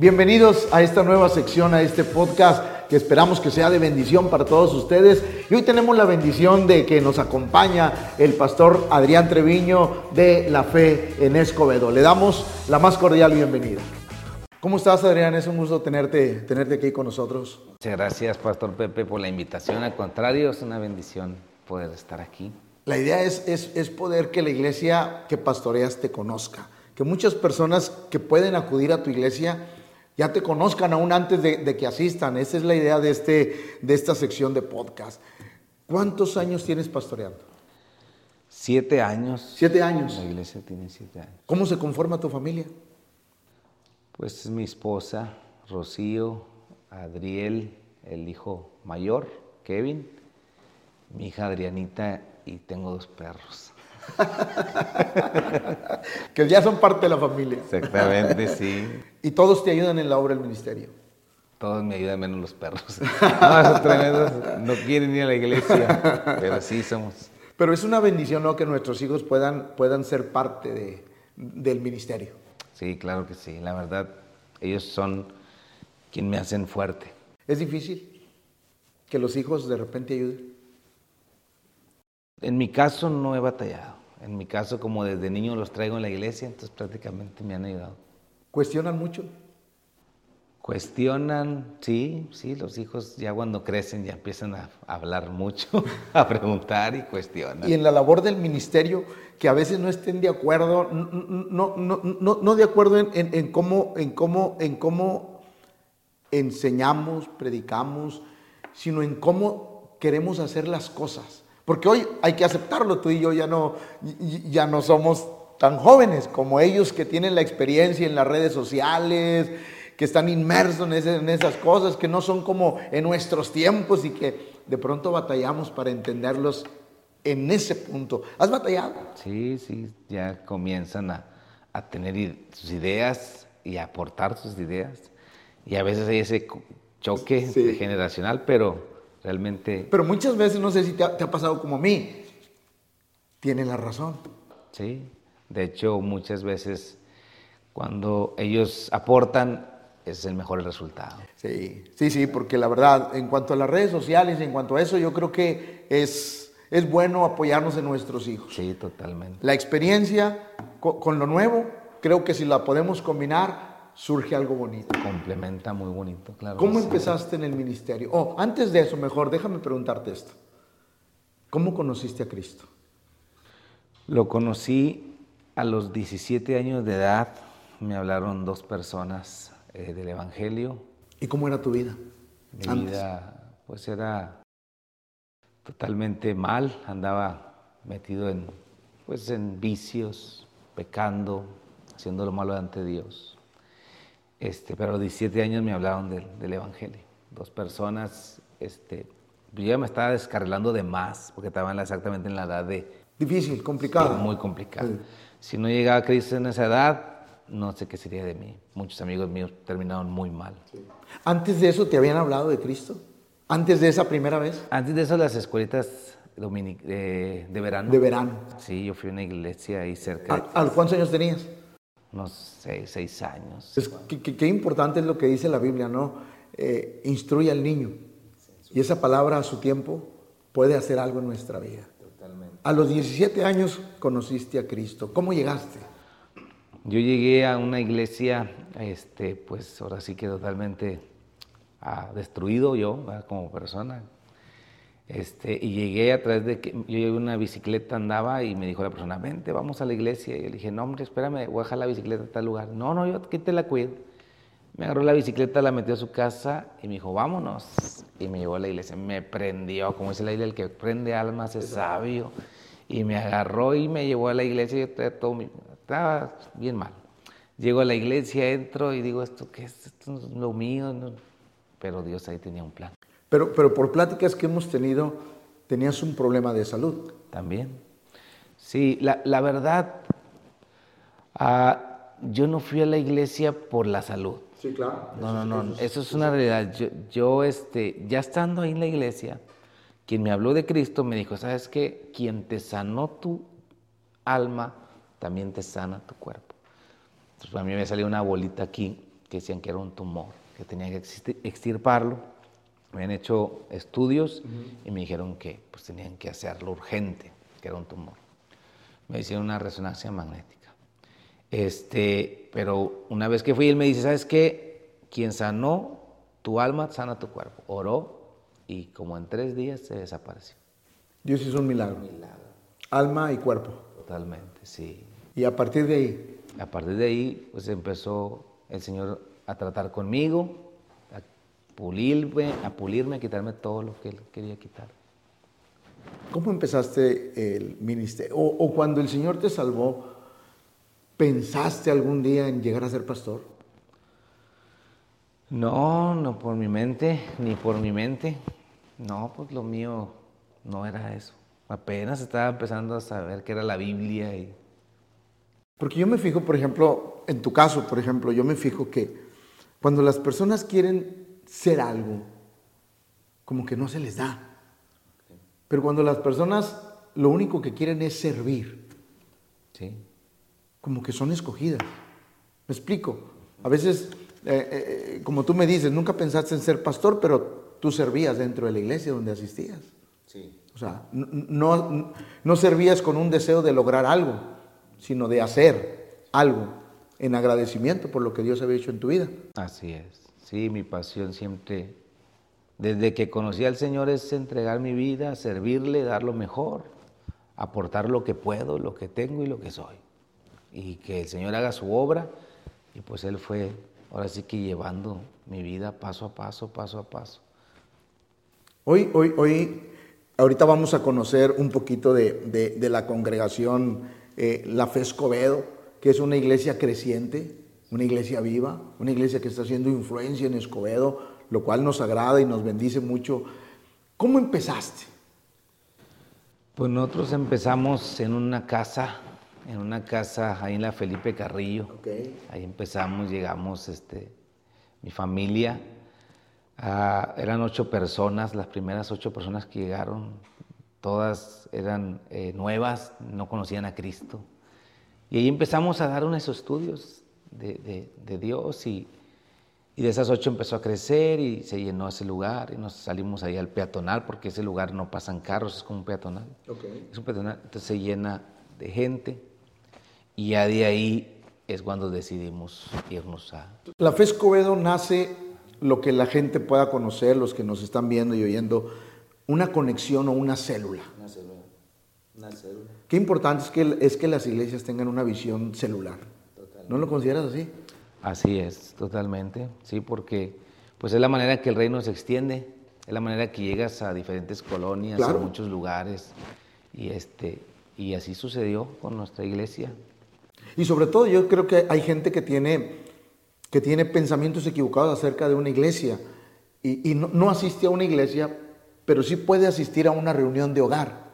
Bienvenidos a esta nueva sección, a este podcast que esperamos que sea de bendición para todos ustedes. Y hoy tenemos la bendición de que nos acompaña el pastor Adrián Treviño de la Fe en Escobedo. Le damos la más cordial bienvenida. ¿Cómo estás, Adrián? Es un gusto tenerte, tenerte aquí con nosotros. Muchas gracias, Pastor Pepe, por la invitación. Al contrario, es una bendición poder estar aquí. La idea es, es, es poder que la iglesia que pastoreas te conozca, que muchas personas que pueden acudir a tu iglesia ya te conozcan aún antes de, que asistan. Esa es la idea de, este, de esta sección de podcast. ¿Cuántos años tienes pastoreando? Siete años. Siete años. La iglesia tiene siete años. ¿Cómo se conforma tu familia? Pues mi esposa, Rocío, Adriel, el hijo mayor, Kevin, mi hija Adrianita y tengo dos perros. que ya son parte de la familia. Exactamente, sí. Y todos te ayudan en la obra del ministerio. Todos me ayudan menos los perros. No, esos tremendos no quieren ir a la iglesia, pero sí somos. Pero es una bendición, ¿no? Que nuestros hijos puedan, puedan ser parte de, del ministerio. Sí, claro que sí. La verdad, ellos son quien me hacen fuerte. ¿Es difícil que los hijos de repente ayuden? En mi caso no he batallado. En mi caso, como desde niño los traigo en la iglesia, entonces prácticamente me han ayudado. ¿Cuestionan mucho? Cuestionan, sí, sí, los hijos ya cuando crecen ya empiezan a hablar mucho, a preguntar y cuestionan. Y en la labor del ministerio, que a veces no estén de acuerdo, no, no, no, no de acuerdo en, en, cómo, en, cómo, en cómo enseñamos, predicamos, sino en cómo queremos hacer las cosas. Porque hoy hay que aceptarlo, tú y yo ya no, ya no somos tan jóvenes como ellos que tienen la experiencia en las redes sociales, que están inmersos en, esas cosas, que no son como en nuestros tiempos y que de pronto batallamos para entenderlos en ese punto. ¿Has batallado? Sí, sí, ya comienzan a, tener sus ideas y a aportar sus ideas. Y a veces hay ese choque generacional, pero realmente... Pero muchas veces, no sé si te ha, pasado como a mí, tienen la razón. Sí, de hecho muchas veces cuando ellos aportan es el mejor resultado. Sí, sí, sí, porque la verdad, en cuanto a las redes sociales, en cuanto a eso, yo creo que es, es bueno apoyarnos en nuestros hijos. Sí, totalmente. La experiencia con lo nuevo, creo que si la podemos combinar, surge algo bonito. Complementa muy bonito, claro. ¿Cómo empezaste en el ministerio? Oh, antes de eso, mejor, déjame preguntarte esto. ¿Cómo conociste a Cristo? Lo conocí a los 17 años de edad. Me hablaron dos personas eh, del Evangelio. ¿Y cómo era tu vida? Mi vida, pues era totalmente mal. Andaba metido en, pues, en vicios, pecando, haciendo lo malo ante Dios. Este, pero a los 17 años me hablaron del, Evangelio. Dos personas, este, yo ya me estaba descarrilando de más, porque estaban exactamente en la edad de... Difícil, complicado. muy complicado. Si no llegaba a Cristo en esa edad, no sé qué sería de mí. Muchos amigos míos terminaron muy mal. ¿Antes de eso te habían hablado de Cristo? ¿Antes de esa primera vez? Antes de eso las escuelitas de, de verano. De verano. Sí, yo fui a una iglesia ahí cerca. ¿A, ¿A cuántos años tenías? Unos seis, seis años. Es, qué, importante es lo que dice la Biblia, ¿no? Eh, instruye al niño. Y esa palabra a su tiempo puede hacer algo en nuestra vida. Totalmente. A los 17 años conociste a Cristo. ¿Cómo llegaste? Yo llegué a una iglesia, este, pues ahora sí que totalmente ah, destruido yo como persona, este, y llegué a través de que yo llegué una bicicleta, andaba y me dijo la persona, vente, vamos a la iglesia. Y yo le dije, no, hombre, espérame, voy a dejar la bicicleta a tal lugar. No, no, yo aquí te la cuido. Me agarró la bicicleta, la metió a su casa y me dijo, vámonos. Y me llevó a la iglesia. Me prendió, como dice la Biblia, el que prende almas es sabio. Y me agarró y me llevó a la iglesia y yo todo, estaba bien mal. Llego a la iglesia, entro y digo, ¿esto qué es? Esto no es lo mío. Pero Dios ahí tenía un plan. Pero, pero por pláticas que hemos tenido, tenías un problema de salud. También. Sí, la, la verdad, ah, yo no fui a la iglesia por la salud. Sí, claro. No, no, no, eso, es una realidad. Yo, yo, este, ya estando ahí en la iglesia, quien me habló de Cristo me dijo, ¿sabes qué? Quien te sanó tu alma, también te sana tu cuerpo. Entonces, a mí me salió una bolita aquí que decían que era un tumor, que tenía que extirparlo. Me han hecho estudios y me dijeron que pues, tenían que hacerlo urgente, que era un tumor. Me hicieron una resonancia magnética. Este, pero una vez que fui, él me dice, ¿sabes qué? Quien sanó tu alma, sana tu cuerpo. Oró y como en tres días se desapareció. Dios hizo un milagro. Alma y cuerpo. Totalmente, sí. Y a partir de ahí. A partir de ahí, pues empezó el Señor a tratar conmigo, pulirme, a pulirme, a quitarme todo lo que Él quería quitar. ¿Cómo empezaste el ministerio? O, cuando el Señor te salvó, ¿pensaste algún día en llegar a ser pastor? No, no por mi mente, ni por mi mente. No, pues lo mío no era eso. Apenas estaba empezando a saber qué era la Biblia y... Porque yo me fijo, por ejemplo, en tu caso, por ejemplo, yo me fijo que cuando las personas quieren ser algo, como que no se les da. Pero cuando las personas lo único que quieren es servir, sí. como que son escogidas. ¿Me explico? A veces, eh, eh, eh, como tú me dices, nunca pensaste en ser pastor, pero tú servías dentro de la iglesia donde asistías. Sí. O sea, no, no servías con un deseo de lograr algo, sino de hacer algo en agradecimiento por lo que Dios había hecho en tu vida. Así es. Sí, mi pasión siempre, desde que conocí al Señor, es entregar mi vida, servirle, dar lo mejor, aportar lo que puedo, lo que tengo y lo que soy. Y que el Señor haga su obra. Y pues Él fue, ahora sí que llevando mi vida paso a paso, paso a paso. Hoy, hoy, hoy, ahorita vamos a conocer un poquito de, la congregación eh, La Fe Escobedo, que es una iglesia creciente, una iglesia viva, una iglesia que está haciendo influencia en Escobedo, lo cual nos agrada y nos bendice mucho. ¿Cómo empezaste? Pues nosotros empezamos en una casa, en una casa ahí en la Felipe Carrillo. Ahí empezamos, llegamos, este, mi familia, Ah, eran ocho personas, las primeras ocho personas que llegaron, todas eran eh, nuevas, no conocían a Cristo. Y ahí empezamos a dar unos estudios de, Dios y, de esas ocho empezó a crecer y se llenó ese lugar y nos salimos ahí al peatonal porque ese lugar no pasan carros, es como un peatonal. Es un peatonal, entonces se llena de gente y ya de ahí es cuando decidimos irnos a... La Fe Escobedo nace lo que la gente pueda conocer, los que nos están viendo y oyendo, una conexión o una célula. Una célula. Una célula. Qué importante es que, es que las iglesias tengan una visión celular. ¿No lo consideras así? Así es, totalmente. Sí, porque pues es la manera que el reino se extiende, es la manera que llegas a diferentes colonias, a muchos lugares. Y, este, y así sucedió con nuestra iglesia. Y sobre todo yo creo que hay gente que tiene que tiene pensamientos equivocados acerca de una iglesia y, no, asiste a una iglesia, pero sí puede asistir a una reunión de hogar,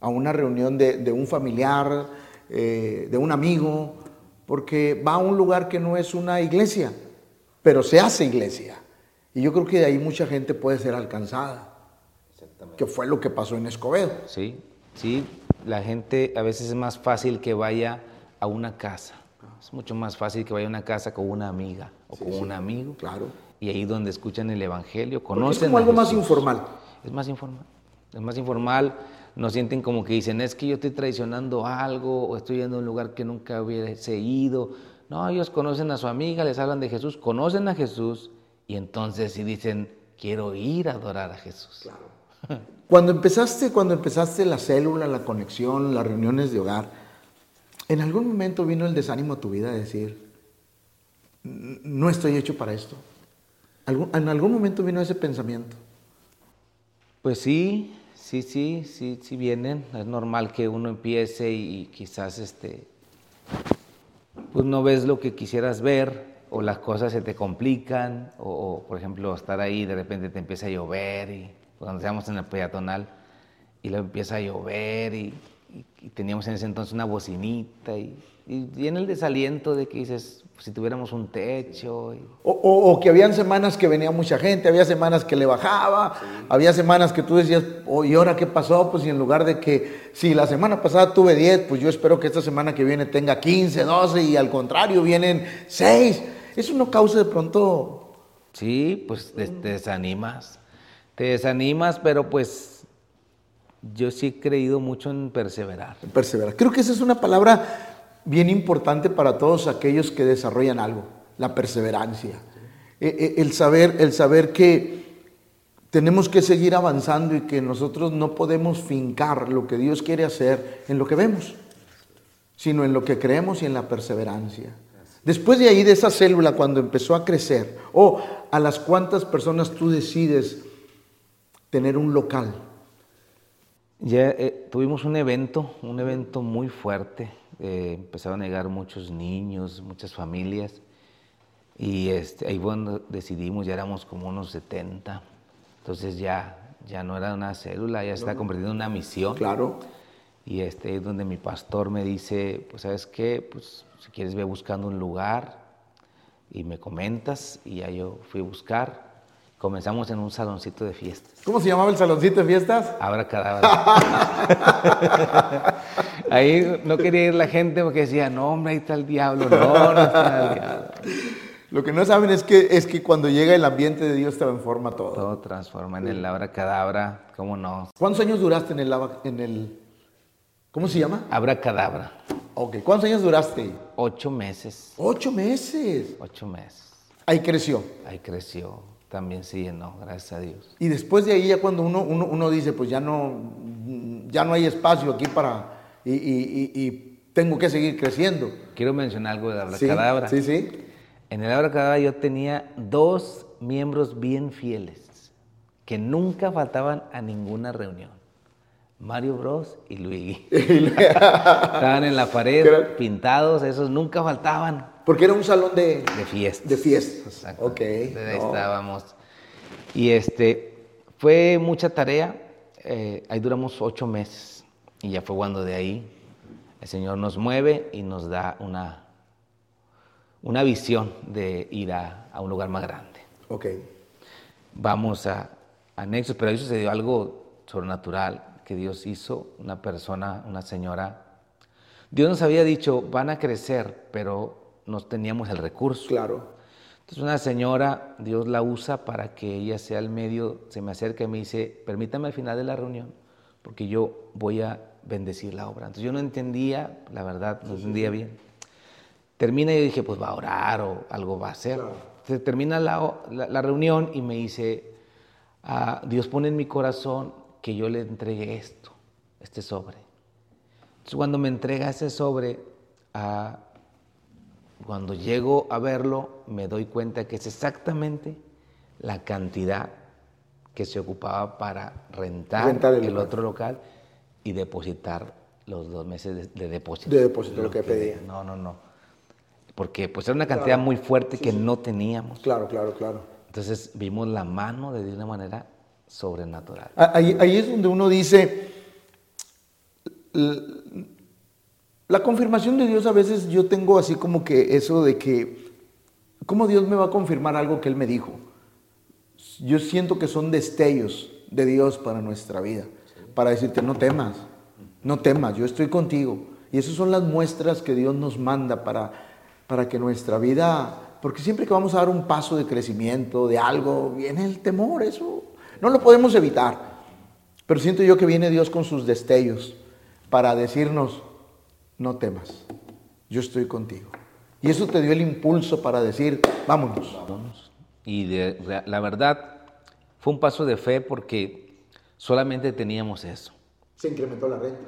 a una reunión de, un familiar, eh, de un amigo, porque va a un lugar que no es una iglesia, pero se hace iglesia. Y yo creo que de ahí mucha gente puede ser alcanzada. Que fue lo que pasó en Escobedo. Sí, sí, la gente a veces es más fácil que vaya a una casa es mucho más fácil que vaya a una casa con una amiga o con un amigo. Claro. Y ahí donde escuchan el Evangelio, conocen. es como algo más informal. Es más informal. Es más informal. No sienten como que dicen, es que yo estoy traicionando algo o estoy yendo a un lugar que nunca hubiese ido. No, ellos conocen a su amiga, les hablan de Jesús, conocen a Jesús y entonces si dicen, quiero ir a adorar a Jesús. Claro. Cuando empezaste, cuando empezaste la célula, la conexión, las reuniones de hogar, ¿En algún momento vino el desánimo a tu vida de decir, no estoy hecho para esto? ¿En algún momento vino ese pensamiento? Pues sí, sí, sí, sí, sí vienen. Es normal que uno empiece y quizás este, pues no ves lo que quisieras ver o las cosas se te complican o, por ejemplo estar ahí de repente te empieza a llover y cuando estamos en el peatonal y luego empieza a llover y y, teníamos en ese entonces una bocinita y, y, en el desaliento de que dices, pues, si tuviéramos un techo. O, o, que habían semanas que venía mucha gente, había semanas que le bajaba, había semanas que tú decías, oh, ¿y ahora qué pasó? Pues y en lugar de que si la semana pasada tuve 10, pues yo espero que esta semana que viene tenga 15, 12 y al contrario vienen 6. Eso no causa de pronto... Sí, pues te, te desanimas. Te desanimas, pero pues yo sí he creído mucho en perseverar. Perseverar. Creo que esa es una palabra bien importante para todos aquellos que desarrollan algo, la perseverancia. Eh, eh, El saber, el saber que tenemos que seguir avanzando y que nosotros no podemos fincar lo que Dios quiere hacer en lo que vemos, sino en lo que creemos y en la perseverancia. Después de ahí, de esa célula, cuando empezó a crecer, o a las cuantas personas tú decides tener un local, Ya eh, tuvimos un evento, un evento muy fuerte. eh, empezaron a llegar muchos niños, muchas familias. Y este, ahí fue donde decidimos, ya éramos como unos 70. Entonces ya, ya no era una célula, ya se está convirtiendo en una misión. claro, Y este es donde mi pastor me dice, pues sabes qué, pues si quieres ve buscando un lugar y me comentas. Y ya yo fui a buscar. Comenzamos en un saloncito de fiestas. ¿cómo se llamaba el saloncito de fiestas? Abra cadabra. ahí no quería ir la gente porque decía, no, hombre, ahí está el diablo. No, no está el diablo. Lo que no saben es que, es que cuando llega el ambiente de Dios transforma todo. Todo transforma en el abra cadabra, ¿cómo no? ¿Cuántos años duraste en el, en el ¿cómo se llama? Abra cadabra. Ok, ¿cuántos años duraste? Ocho meses. Ocho meses. Ocho meses. Ahí creció. Ahí creció. También se llenó, gracias a Dios. Y después de ahí ya cuando uno, uno, uno dice, pues ya no, ya no hay espacio aquí para, y, y- y- y tengo que seguir creciendo. Quiero mencionar algo de abra Sí, sí, sí. En el abra cadabra yo tenía dos miembros bien fieles que nunca faltaban a ninguna reunión. Mario Bros y Luigi. Estaban en la pared, pintados, esos nunca faltaban Porque era un salón de, de fiestas. de fiestas. Exacto. Ok. Entonces, ahí no. estábamos. Y este, fue mucha tarea. eh, ahí duramos ocho meses. Y ya fue cuando de ahí el Señor nos mueve y nos da una, una visión de ir a, a un lugar más grande. Ok. Vamos a, a Nexus, pero ahí sucedió algo sobrenatural que Dios hizo. Una persona, una señora. Dios nos había dicho, van a crecer, pero no teníamos el recurso. Claro. Entonces una señora, Dios la usa para que ella sea el medio, se me acerca y me dice, permítame al final de la reunión, porque yo voy a bendecir la obra. Entonces yo no entendía, la verdad, no entendía bien. Termina y yo dije, pues va a orar o algo va a hacer. Entonces termina la, la- la reunión y me dice, ah, Dios pone en mi corazón que yo le entregue esto, este sobre. Entonces cuando me entrega ese sobre, ah, cuando llego a verlo, me doy cuenta que es exactamente la cantidad que se ocupaba para rentar, Rentar el otro local y depositar los dos meses de, de depósito. De depósito, lo que pedía. No, no, no. Porque pues era una cantidad muy fuerte que no teníamos. Claro, claro, claro. Entonces vimos la mano de Dios de una manera sobrenatural. Ah, Ahí, ahí es donde uno dice, la confirmación de Dios a veces yo tengo así como que eso de que, ¿cómo Dios me va a confirmar algo que Él me dijo? Yo siento que son destellos de Dios para nuestra vida, para decirte, no temas, no temas, yo estoy contigo. Y esas son las muestras que Dios nos manda para, para que nuestra vida, porque siempre que vamos a dar un paso de crecimiento, de algo, viene el temor, eso no lo podemos evitar. Pero siento yo que viene Dios con sus destellos para decirnos, no temas, yo estoy contigo. Y eso te dio el impulso para decir, vámonos. Vámonos. Y de- la verdad fue un paso de fe porque solamente teníamos eso. Se incrementó la renta.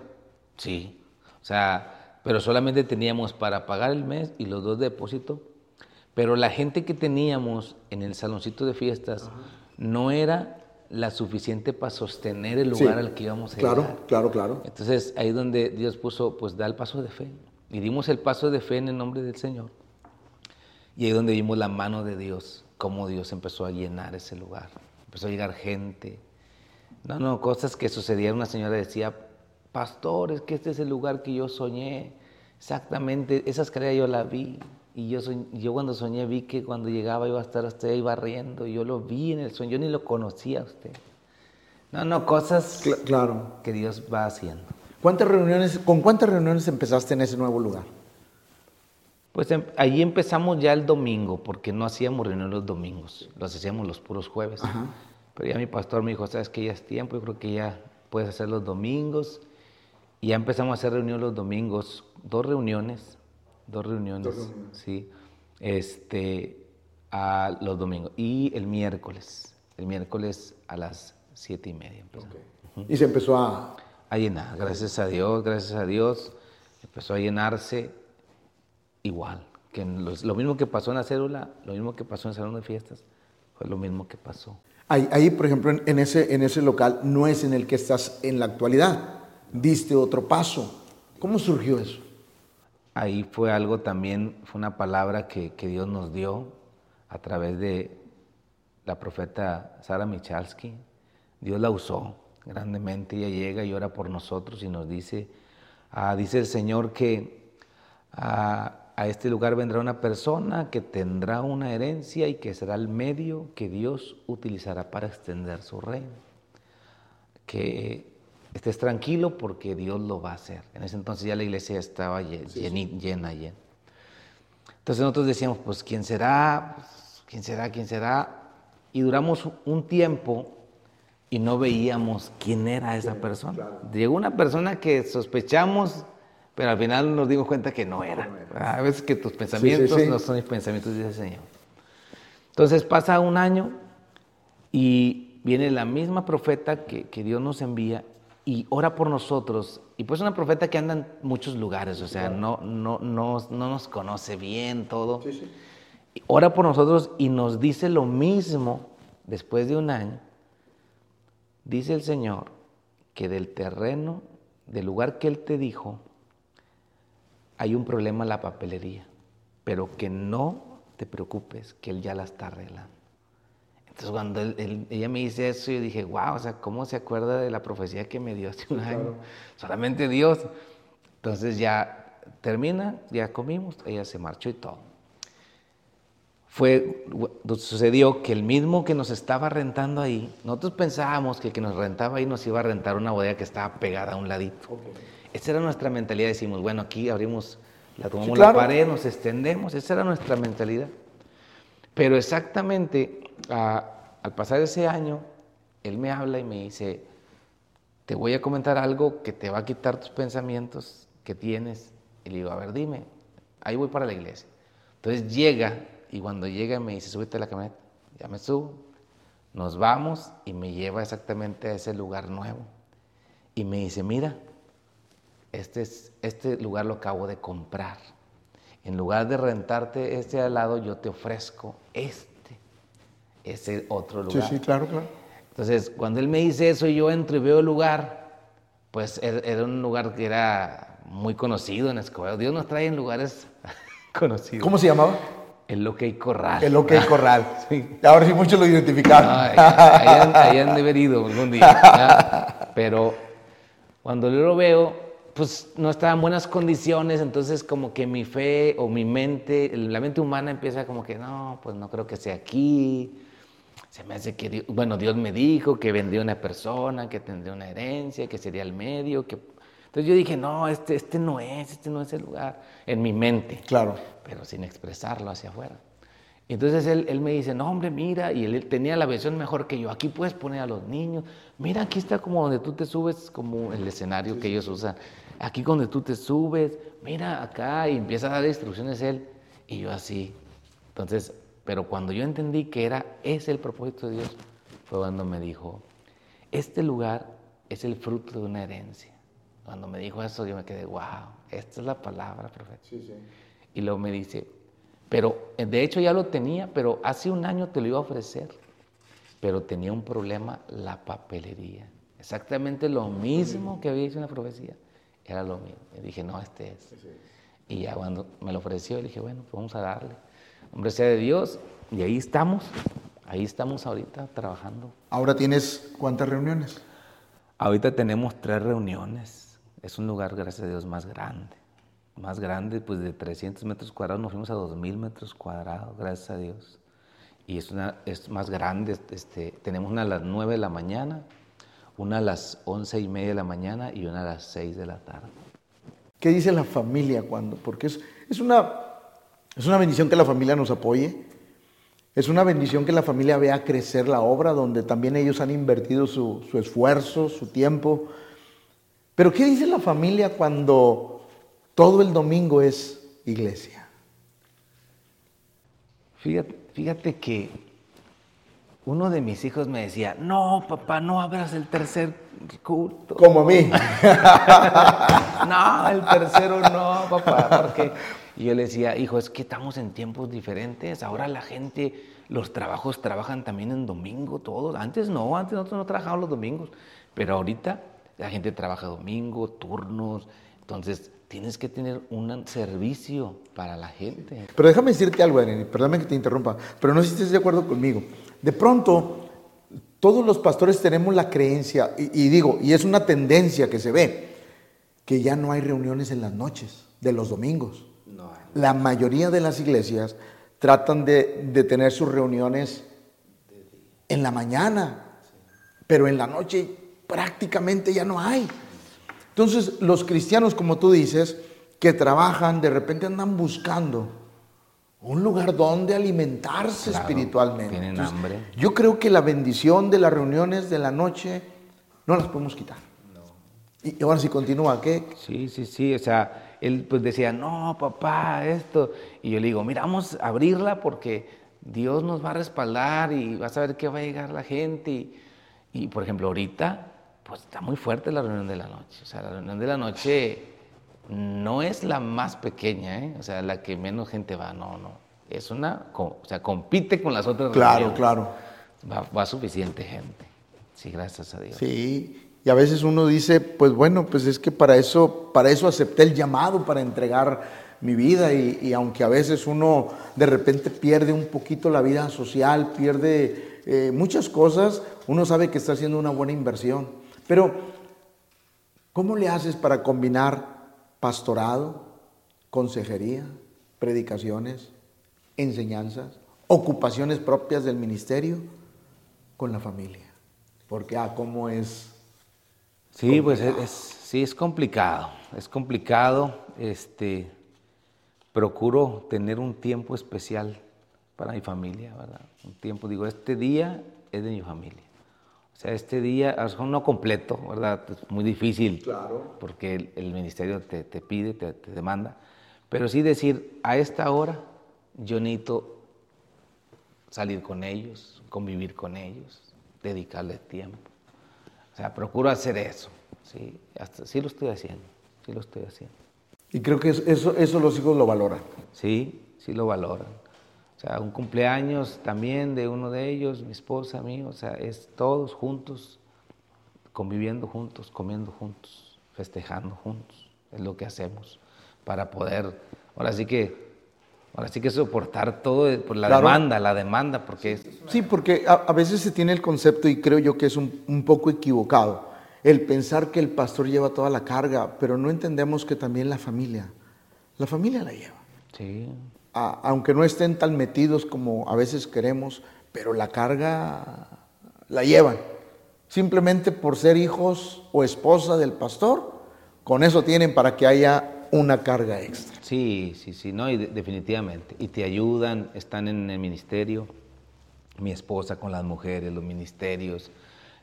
Sí. O sea, pero solamente teníamos para pagar el mes y los dos depósitos. Pero la gente que teníamos en el saloncito de fiestas no era la suficiente para sostener el lugar al que íbamos a Claro, llegar. claro, claro. Entonces ahí donde Dios puso, pues da el paso de fe. Y dimos el paso de fe en el nombre del Señor. Y ahí donde vimos la mano de Dios, cómo Dios empezó a llenar ese lugar. Empezó a llegar gente. No, no, cosas que sucedían. Una señora decía, pastor, es que este es el lugar que yo soñé. Exactamente, esa escalera yo la vi. Y yo, soñ- yo cuando soñé vi que cuando llegaba iba a estar usted ahí barriendo. Yo lo vi en el sueño, yo ni lo conocía a usted. No, no, cosas Cla- claro. que Dios va haciendo. ¿Cuántas reuniones, ¿Con cuántas reuniones empezaste en ese nuevo lugar? Pues em, allí empezamos ya el domingo, porque no hacíamos reuniones los domingos, los hacíamos los puros jueves. Pero ya mi pastor me dijo, sabes que ya es tiempo, yo creo que ya puedes hacer los domingos. Y ya empezamos a hacer reuniones los domingos, dos reuniones, dos reuniones, sí, este, a los domingos. Y el miércoles, el miércoles a las siete y media. Y se empezó a... A llenar, gracias a Dios, gracias a Dios. Empezó a llenarse igual. Que lo mismo que pasó en la célula, lo mismo que pasó en el salón de fiestas, fue lo mismo que pasó. Ahí, por ejemplo, en, ese, en ese local no es en el que estás en la actualidad. Diste otro paso. ¿Cómo surgió eso? Ahí fue algo también, fue una palabra que, que Dios nos dio a través de la profeta Sara Michalski. Dios la usó grandemente. Ella llega y ora por nosotros y nos dice, ah, dice el Señor que ah, a este lugar vendrá una persona que tendrá una herencia y que será el medio que Dios utilizará para extender su reino. Que estés tranquilo porque Dios lo va a hacer. En ese entonces ya la iglesia estaba llena, llena, llena. Entonces nosotros decíamos, pues, ¿quién será? Pues, ¿Quién será? ¿Quién será? Y duramos un tiempo y no veíamos quién era esa persona. Llegó una persona que sospechamos pero al final nos dimos cuenta que no era. A veces que tus pensamientos no son mis pensamientos, dice el Señor. Entonces pasa un año y viene la misma profeta que, Dios nos envía y ora por nosotros. Y pues una profeta que anda en muchos lugares, o sea, no, no, no, no nos conoce bien todo. ora por nosotros y nos dice lo mismo después de un año. Dice el Señor que del terreno, del lugar que Él te dijo, hay un problema en la papelería, pero que no te preocupes, que él ya la está arreglando. Entonces cuando ella me dice eso, yo dije, wow, o sea, ¿cómo se acuerda de la profecía que me dio hace un año? Solamente Dios. Entonces ya termina, ya comimos, ella se marchó y todo. Fue, sucedió que el mismo que nos estaba rentando ahí, nosotros pensábamos que el que nos rentaba ahí nos iba a rentar una bodega que estaba pegada a un ladito. Esa era nuestra mentalidad. Decimos, bueno, aquí abrimos, la tomamos la pared, nos extendemos. Esa era nuestra mentalidad. Pero exactamente al pasar ese año, él me habla y me dice, te voy a comentar algo que te va a quitar tus pensamientos que tienes. Y le digo, a ver, dime, ahí voy para la iglesia. Entonces llega y cuando llega me dice, súbete a la camioneta. Ya me subo. Nos vamos y me lleva exactamente a ese lugar nuevo. Y me dice, mira, este, este lugar lo acabo de comprar. En lugar de rentarte este al lado, yo te ofrezco este, ese otro lugar. Sí, sí, claro, claro. Entonces, cuando él me dice eso y yo entro y veo el lugar, pues er, era un lugar que era muy conocido en Escobedo. Dios nos trae en lugares conocidos. ¿Cómo se llamaba? El OK Corral. El OK Corral. sí. Ahora sí muchos lo identificaron. ahí, han, de haber ido algún día. Pero cuando yo lo veo, pues no estaba en buenas condiciones, entonces como que mi fe o mi mente, la mente humana empieza como que no, pues no creo que sea aquí. Se me hace que, bueno, Dios me dijo que vendría una persona, que tendría una herencia, que sería el medio, que... Entonces yo dije, no, este, este no es, este no es el lugar, en mi mente. Claro. Pero sin expresarlo hacia afuera. Entonces él, él, me dice, no hombre, mira, y él tenía la versión mejor que yo, aquí puedes poner a los niños, mira, aquí está como donde tú te subes, como el escenario que ellos usan aquí donde tú te subes, mira acá, y empieza a dar instrucciones él, y yo así. Entonces, pero cuando yo entendí que era ese el propósito de Dios, fue cuando me dijo, este lugar es el fruto de una herencia. Cuando me dijo eso, yo me quedé, wow, esta es la palabra, profeta. Sí, sí. Y luego me dice, pero de hecho ya lo tenía, pero hace un año te lo iba a ofrecer, pero tenía un problema la papelería. Exactamente lo mismo que había dicho en la profecía. Era lo mío. Y dije, no, este es. Y ya cuando me lo ofreció, dije, bueno, pues vamos a darle. Hombre sea de Dios. Y ahí estamos. Ahí estamos ahorita trabajando. ¿Ahora tienes cuántas reuniones? Ahorita tenemos tres reuniones. Es un lugar, gracias a Dios, más grande. Más grande, pues de 300 metros cuadrados nos fuimos a 2.000 metros cuadrados, gracias a Dios. Y es, una, es más grande. Este, tenemos una a las 9 de la mañana una a las once y media de la mañana y una a las seis de la tarde. ¿Qué dice la familia cuando? Porque es, es una, Es una bendición que la familia nos apoye. Es una bendición que la familia vea crecer la obra, donde también ellos han invertido su, su esfuerzo, su tiempo. Pero ¿qué dice la familia cuando todo el domingo es iglesia? Fíjate, fíjate que uno de mis hijos me decía, no, papá, no abras el tercer culto. Como a mí. no, el tercero no, papá, porque... Y yo le decía, hijo, es que estamos en tiempos diferentes. Ahora la gente, los trabajos trabajan también en domingo, todos. Antes no, antes nosotros no trabajábamos los domingos. Pero ahorita la gente trabaja domingo, turnos. Entonces, tienes que tener un servicio para la gente. Pero déjame decirte algo, Adrián, perdóname que te interrumpa, pero no sé si estás de acuerdo conmigo. De pronto, todos los pastores tenemos la creencia, y, y digo, y es una tendencia que se ve, que ya no hay reuniones en las noches de los domingos. No hay. La mayoría de las iglesias tratan de, de tener sus reuniones en la mañana, pero en la noche prácticamente ya no hay. Entonces, los cristianos, como tú dices, que trabajan, de repente andan buscando un lugar donde alimentarse Claro, espiritualmente. tienen hambre. Yo creo que la bendición de las reuniones de la noche no las podemos quitar. Y y ahora sí continúa, ¿qué? Sí, sí, sí, o sea, él pues decía, no, papá, esto. Y yo le digo, mira, vamos a abrirla porque Dios nos va a respaldar y vas a ver que va a llegar la gente. Y, y, por ejemplo, ahorita, pues está muy fuerte la reunión de la noche. O sea, la reunión de la noche no es la más pequeña, ¿eh? O sea, la que menos gente va, no, no. Es una, o sea, compite con las otras Claro, reuniones. claro. Va, va suficiente gente. Sí, gracias a Dios. Sí, y a veces uno dice, pues bueno, pues es que para eso, para eso acepté el llamado, para entregar mi vida y, y aunque a veces uno de repente pierde un poquito la vida social, pierde eh, muchas cosas, uno sabe que está haciendo una buena inversión. Pero, ¿cómo le haces para combinar pastorado, consejería, predicaciones, enseñanzas, ocupaciones propias del ministerio con la familia? Porque, ah, ¿cómo es? Sí, pues es, es- sí es complicado, es complicado. Este, procuro tener un tiempo especial para mi familia, ¿verdad? Un tiempo, digo, este día es de mi familia. O sea, este día, a no completo, ¿verdad? Es muy difícil. Claro. Porque el, el ministerio te, te pide, te, te demanda. Pero sí decir, a esta hora yo necesito salir con ellos, convivir con ellos, dedicarles tiempo. O sea, procuro hacer eso. Sí, hasta, sí lo estoy haciendo, sí lo estoy haciendo. Y creo que eso, eso, eso los hijos lo valoran. Sí, sí lo valoran. O sea, un cumpleaños también de uno de ellos, mi esposa, mío, o sea, es todos juntos, conviviendo juntos, comiendo juntos, festejando juntos. Es lo que hacemos para poder, ahora sí que, ahora sí que soportar todo eh, por la Claro. demanda, la demanda, porque es, Sí, porque a, a veces se tiene el concepto, y creo yo que es un, un poco equivocado, el pensar que el pastor lleva toda la carga, pero no entendemos que también la familia, la familia la lleva. sí, Aunque no estén tan metidos como a veces queremos, pero la carga la llevan. Simplemente por ser hijos o esposa del pastor, con eso tienen para que haya una carga extra. Sí, sí, sí, no, y de- definitivamente. Y te ayudan, están en el ministerio, mi esposa con las mujeres, los ministerios,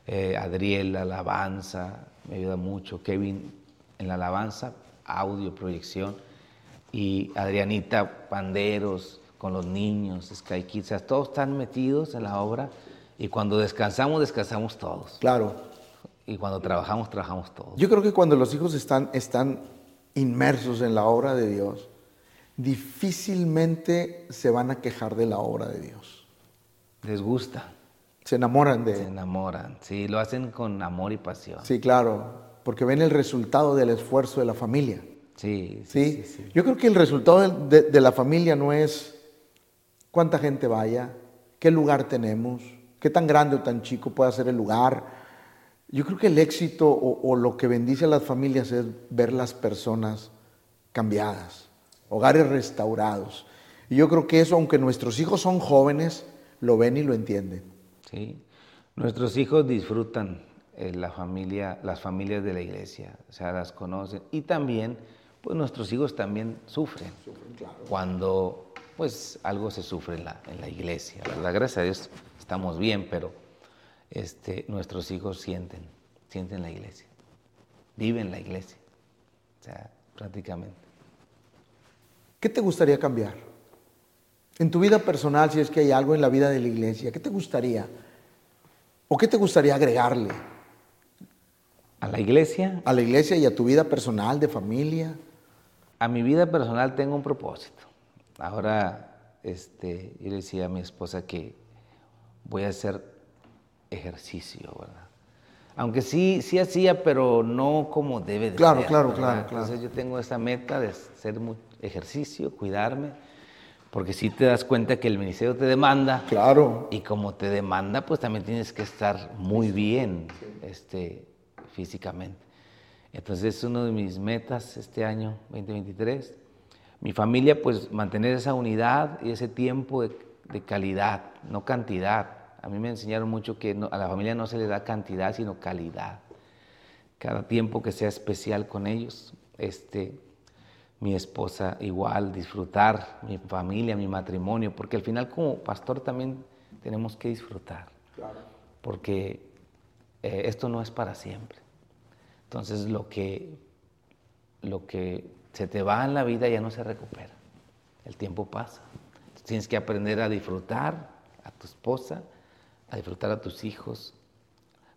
eh, Adriel, la alabanza, me ayuda mucho, Kevin en la alabanza, audio, proyección, y Adrianita, panderos, con los niños, Sky Kids, o sea, todos están metidos en la obra, y cuando descansamos, descansamos todos, Claro, y cuando trabajamos, trabajamos todos. Yo creo que cuando los hijos están, están inmersos en la obra de Dios, difícilmente se van a quejar de la obra de Dios. Les gusta. Se enamoran Se de... enamoran, sí, lo hacen con amor y pasión. Sí, claro, porque ven el resultado del esfuerzo de la familia. Sí, ¿sí? Yo creo que el resultado de, de- de la familia no es cuánta gente vaya, qué lugar tenemos, qué tan grande o tan chico puede ser el lugar. Yo creo que el éxito o, o lo que bendice a las familias es ver las personas cambiadas, hogares restaurados. Y yo creo que eso, aunque nuestros hijos son jóvenes, lo ven y lo entienden. Sí. Nuestros hijos disfrutan eh, la familia, las familias de la iglesia, o sea, las conocen. Y también, pues nuestros hijos también sufren. Cuando pues algo se sufre en la, en la iglesia, ¿verdad? Gracias a Dios estamos bien, pero este, nuestros hijos sienten, sienten la iglesia, viven la iglesia, o sea, prácticamente. ¿Qué te gustaría cambiar? En tu vida personal, si es que hay algo en la vida de la iglesia, ¿qué te gustaría? ¿O qué te gustaría agregarle? ¿A la iglesia? A la iglesia y a tu vida personal, de familia. A mi vida personal tengo un propósito. Ahora, este, yo le decía a mi esposa que voy a hacer ejercicio, ¿verdad? Aunque sí, sí hacía, pero no como debe de claro, ser. Claro, ¿verdad? claro, claro. Entonces yo tengo esa meta de hacer ejercicio, cuidarme, porque si te das cuenta que el ministerio te demanda. Claro. Y como te demanda, pues también tienes que estar muy bien este, físicamente. Entonces es uno de mis metas este año 2023. Mi familia, pues mantener esa unidad y ese tiempo de, de calidad, no cantidad. A mí me enseñaron mucho que no, a la familia no se le da cantidad, sino calidad. Cada tiempo que sea especial con ellos, este, mi esposa igual, disfrutar mi familia, mi matrimonio, porque al final como pastor también tenemos que disfrutar, claro. porque eh, esto no es para siempre. Entonces lo que, lo que se te va en la vida ya no se recupera, el tiempo pasa. Tienes que aprender a disfrutar a tu esposa, a disfrutar a tus hijos,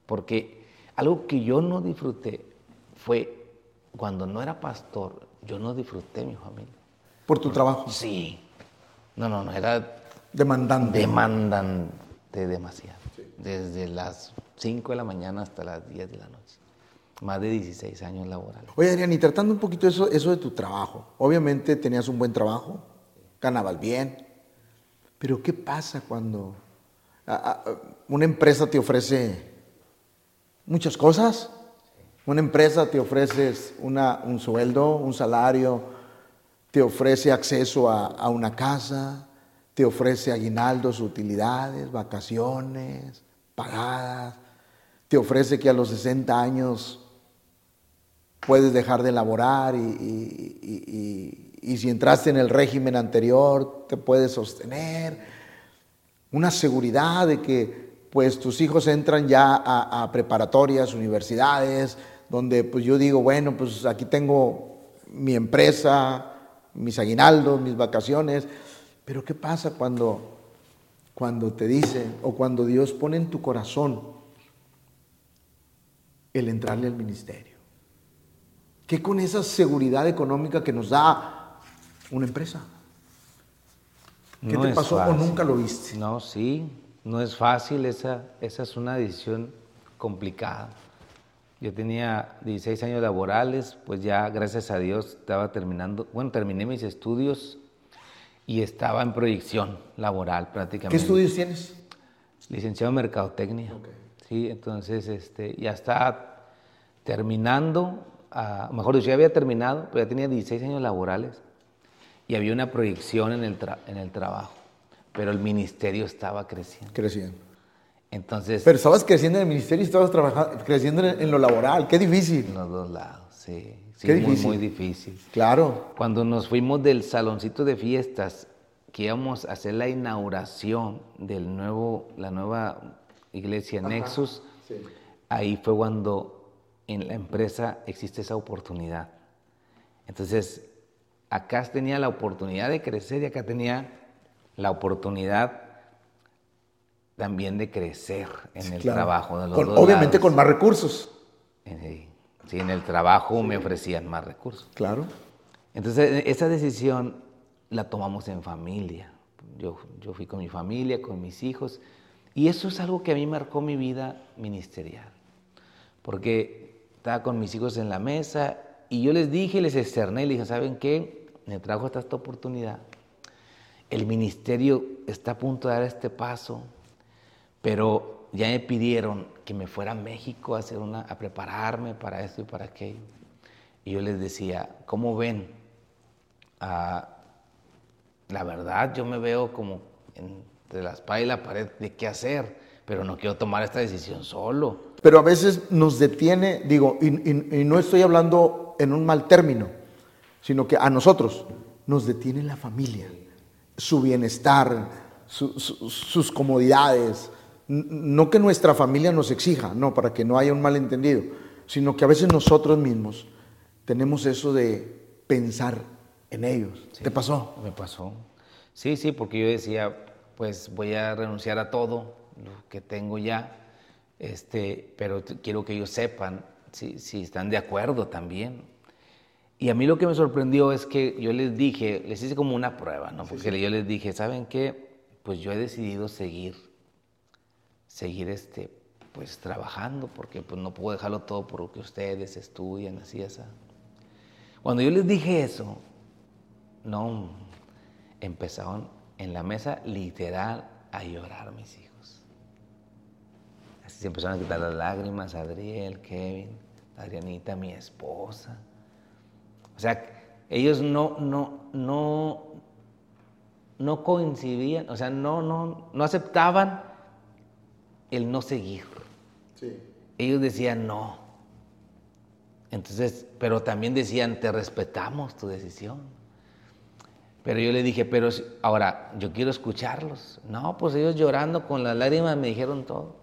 porque algo que yo no disfruté fue cuando no era pastor, yo no disfruté mi familia. ¿Por tu trabajo? Sí. No, no, no, era... Demandante. Demandante demasiado. Sí. Desde las 5 de la mañana hasta las 10 de la noche. Más de 16 años laborales. Oye, Adrián, y tratando un poquito eso, eso de tu trabajo. Obviamente tenías un buen trabajo, ganabas bien, pero ¿qué pasa cuando una empresa te ofrece muchas cosas? Una empresa te ofrece un sueldo, un salario, te ofrece acceso a, a, una casa, te ofrece aguinaldos, utilidades, vacaciones, pagadas, te ofrece que a los 60 años puedes dejar de laborar y, y, y, si entraste en el régimen anterior te puedes sostener, una seguridad de que pues tus hijos entran ya a, preparatorias, universidades, donde pues yo digo, bueno, pues aquí tengo mi empresa, mis aguinaldos, mis vacaciones, pero ¿qué pasa cuando, cuando te dice o cuando Dios pone en tu corazón el entrarle al ministerio? ¿Qué con esa seguridad económica que nos da una empresa? ¿Qué No te pasó o fácil. nunca lo viste? No, sí, no es fácil, esa, esa es una decisión complicada. Yo tenía 16 años laborales, pues ya gracias a Dios estaba terminando, bueno, terminé mis estudios y estaba en proyección laboral ¿Qué prácticamente. estudios tienes? Licenciado en Mercadotecnia. Ok. Sí, entonces este, ya estaba terminando, ah, mejor dicho, ya había terminado, pero ya tenía 16 años laborales y había una proyección en el, tra- en el trabajo, pero el ministerio estaba creciendo. Creciendo. Entonces, Pero estabas creciendo en el ministerio y estabas trabajando, creciendo en, en lo laboral. Qué difícil. en los dos lados, sí. sí Qué muy, difícil. muy difícil. Claro. Cuando nos fuimos del saloncito de fiestas, que íbamos a hacer la inauguración del nuevo, la nueva iglesia Nexus, ahí fue cuando en la empresa existe esa oportunidad. Entonces, acá tenía la oportunidad de crecer y acá tenía la oportunidad también de crecer en el Claro. trabajo. De los Con- dos obviamente lados. con más recursos. Eh, Sí, en el trabajo me ofrecían más recursos. Claro. Entonces, e- esa decisión la tomamos en familia. Yo, yo fui con mi familia, con mis hijos, y eso es algo que a mí marcó mi vida ministerial. Porque estaba con mis hijos en la mesa y yo les dije, les externé, les dije, ¿saben qué? Me trajo esta oportunidad. El ministerio está a punto de dar este paso, pero ya me pidieron que me fuera a México a, hacer una, a prepararme para esto y para aquello. Y yo les decía, ¿cómo ven? Ah, la verdad, yo me veo como entre la espada y la pared de qué hacer, pero no quiero tomar esta decisión solo. Pero a veces nos detiene, digo, y, y- y no estoy hablando en un mal término, sino que a nosotros nos detiene la familia. su bienestar, sus comodidades. No que nuestra familia nos exija, no, para que no haya un malentendido, sino que a veces nosotros mismos tenemos eso de pensar en ellos. ¿Te pasó? Me pasó. Sí, sí, porque yo decía, pues voy a renunciar a todo lo que tengo ya, este, pero quiero que ellos sepan si, si están de acuerdo también. Y a mí lo que me sorprendió es que yo les dije, les hice como una prueba, ¿no? Porque yo les dije, ¿saben qué? Pues yo he decidido seguir, seguir este, pues trabajando, porque pues no puedo dejarlo todo por lo que ustedes estudian, así, así. Cuando yo les dije eso, no, empezaron en la mesa literal a llorar mis hijos. Se empezaron a quitar las lágrimas, Adriel, Kevin, Adrianita, mi esposa. O sea, ellos no, no, no, no coincidían, o sea, no, no, no aceptaban el no seguir. Ellos decían no. Entonces, pero también decían, te respetamos tu decisión. Pero yo le dije, pero ahora, yo quiero escucharlos. No, pues ellos llorando con las lágrimas me dijeron todo.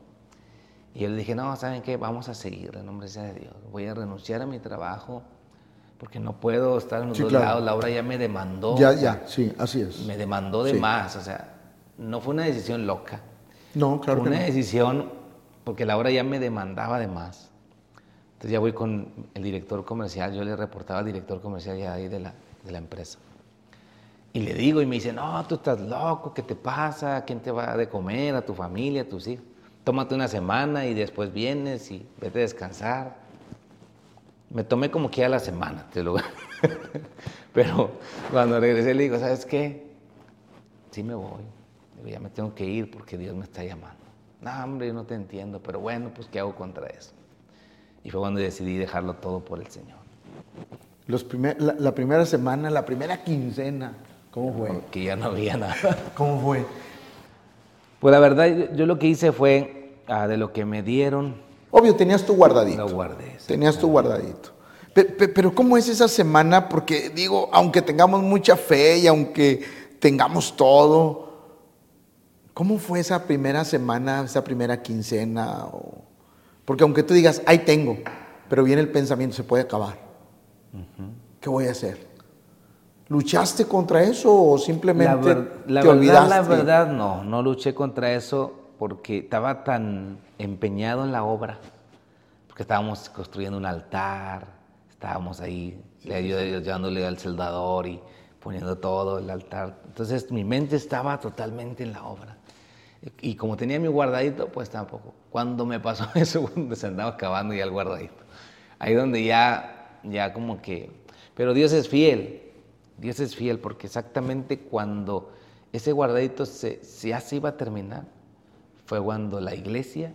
Y yo le dije, no, ¿saben qué? Vamos a seguir, en nombre de Dios. Voy a renunciar a mi trabajo porque no puedo estar en los dos lados. Laura ya me demandó. Ya, ya, sí, así es. Me demandó de más, o sea, no fue una decisión loca. No, claro fue una decisión porque Laura ya me demandaba de más. Entonces ya voy con el director comercial, yo le reportaba al director comercial ya ahí de la, de la empresa. Y le digo y me dice, no, tú estás loco, ¿qué te pasa? ¿Quién te va a de comer? ¿A tu familia? ¿A tus hijos? Tómate una semana y después vienes y vete a descansar. Me tomé como que a la semana, te lo Pero cuando regresé le digo, ¿sabes qué? Sí me voy. Digo, ya me tengo que ir porque Dios me está llamando. No, hombre, yo no te entiendo, pero bueno, pues ¿qué hago contra eso? Y fue cuando decidí dejarlo todo por el Señor. Los la, primera semana, la primera quincena, ¿cómo fue? Que ya no había nada. ¿Cómo fue? Pues la verdad, yo, lo que hice fue, ah, de lo que me dieron, Obvio, tenías tu guardadito. Lo guardé. Tenías tu guardadito. Pero, ¿cómo es esa semana? Porque digo, aunque tengamos mucha fe y aunque tengamos todo, ¿cómo fue esa primera semana, esa primera quincena? Porque aunque tú digas, ahí tengo, pero viene el pensamiento, se puede acabar. ¿Qué voy a hacer? ¿Luchaste contra eso o simplemente la te olvidaste? La verdad, no, no luché contra eso porque estaba tan empeñado en la obra, porque estábamos construyendo un altar, estábamos ahí llevándole al soldador y poniendo todo el altar. Entonces mi mente estaba totalmente en la obra. Y como tenía mi guardadito, pues tampoco. Cuando me pasó eso, cuando se andaba acabando ya el guardadito. Ahí donde ya, ya como que... Pero Dios es fiel. Dios es fiel porque exactamente cuando ese guardadito se, ya se iba a terminar, fue cuando la iglesia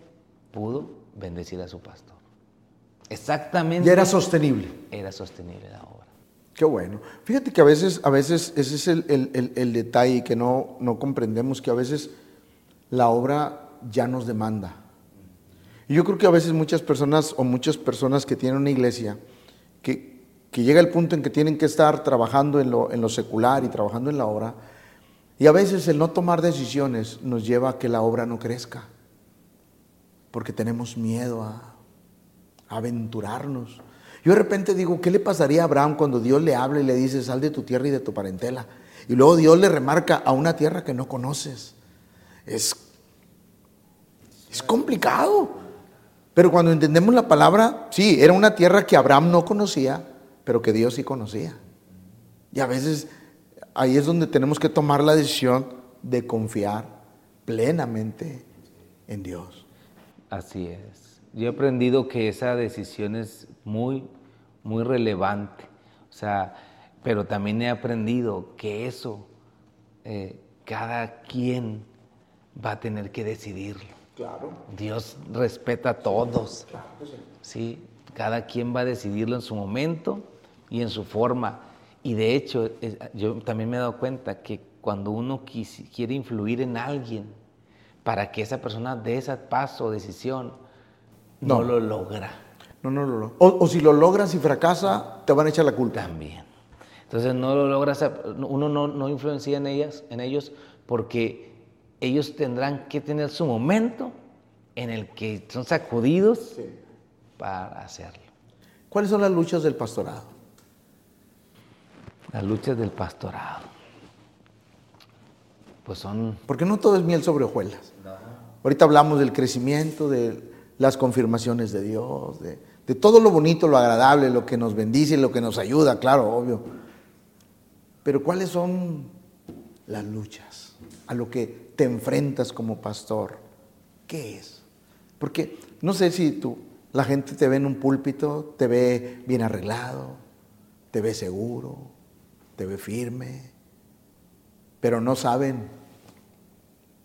pudo bendecir a su pastor. Exactamente. Y era sostenible. Era sostenible la obra. Qué bueno. Fíjate que a veces, a veces ese es el, detalle que no, no comprendemos, que a veces la obra ya nos demanda. Y yo creo que a veces muchas personas o muchas personas que tienen una iglesia, que, que llega el punto en que tienen que estar trabajando en lo, en lo secular y trabajando en la obra, y a veces el no tomar decisiones nos lleva a que la obra no crezca, porque tenemos miedo a, aventurarnos. Yo de repente digo, ¿qué le pasaría a Abraham cuando Dios le habla y le dice, sal de tu tierra y de tu parentela? Y luego Dios le remarca a una tierra que no conoces. Es, es complicado. Pero cuando entendemos la palabra, sí, era una tierra que Abraham no conocía, pero que Dios sí conocía. Y a veces ahí es donde tenemos que tomar la decisión de confiar plenamente en Dios. Así es. Yo he aprendido que esa decisión es muy, muy relevante. O sea, pero también he aprendido que eso eh, cada quien va a tener que decidirlo. Claro. Dios respeta a todos. Claro sí. sí. Cada quien va a decidirlo en su momento y en su forma. Y de hecho, yo también me he dado cuenta que cuando uno quiere influir en alguien para que esa persona dé ese paso o decisión, no, lo logra. No, no lo logra. O, si lo logras y fracasa, te van a echar la culpa. También. Entonces no lo logras, uno no, no influencia en ellas, en ellos, porque ellos tendrán que tener su momento en el que son sacudidos para hacerlo. ¿Cuáles son las luchas del pastorado? Las luchas del pastorado. Pues son... Porque no todo es miel sobre hojuelas. Ahorita hablamos del crecimiento, de las confirmaciones de Dios, de, todo lo bonito, lo agradable, lo que nos bendice, lo que nos ayuda, claro, obvio. Pero ¿cuáles son las luchas a lo que te enfrentas como pastor? ¿Qué es? Porque no sé si tú, la gente te ve en un púlpito, te ve bien arreglado, te ve seguro, te ve firme, pero no saben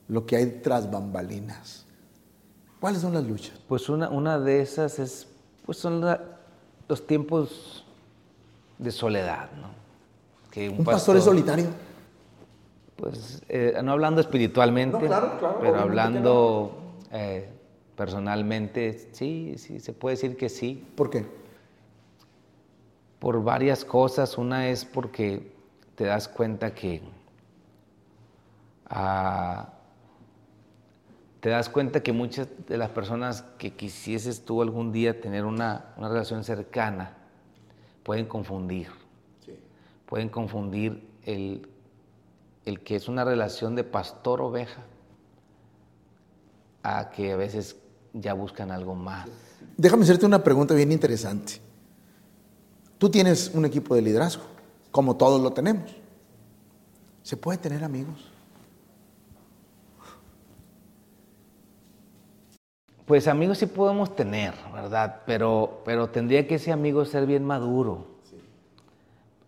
lo que hay tras bambalinas. ¿Cuáles son las luchas? Pues una, una de esas es, pues son los tiempos de soledad, ¿no? Que un, pastor, es solitario. Pues eh, no hablando espiritualmente, pero hablando eh, personalmente, sí, sí, se puede decir que sí. ¿Por qué? Por varias cosas. Una es porque te das cuenta que Ah, te das cuenta que muchas de las personas que quisieses tú algún día tener una, relación cercana pueden confundir. Pueden confundir el, el que es una relación de pastor-oveja a que a veces ya buscan algo más. Déjame hacerte una pregunta bien interesante. Tú tienes un equipo de liderazgo, como todos lo tenemos. ¿Se puede tener amigos? Pues amigos sí podemos tener, ¿verdad? Pero, pero tendría que ese amigo ser bien maduro.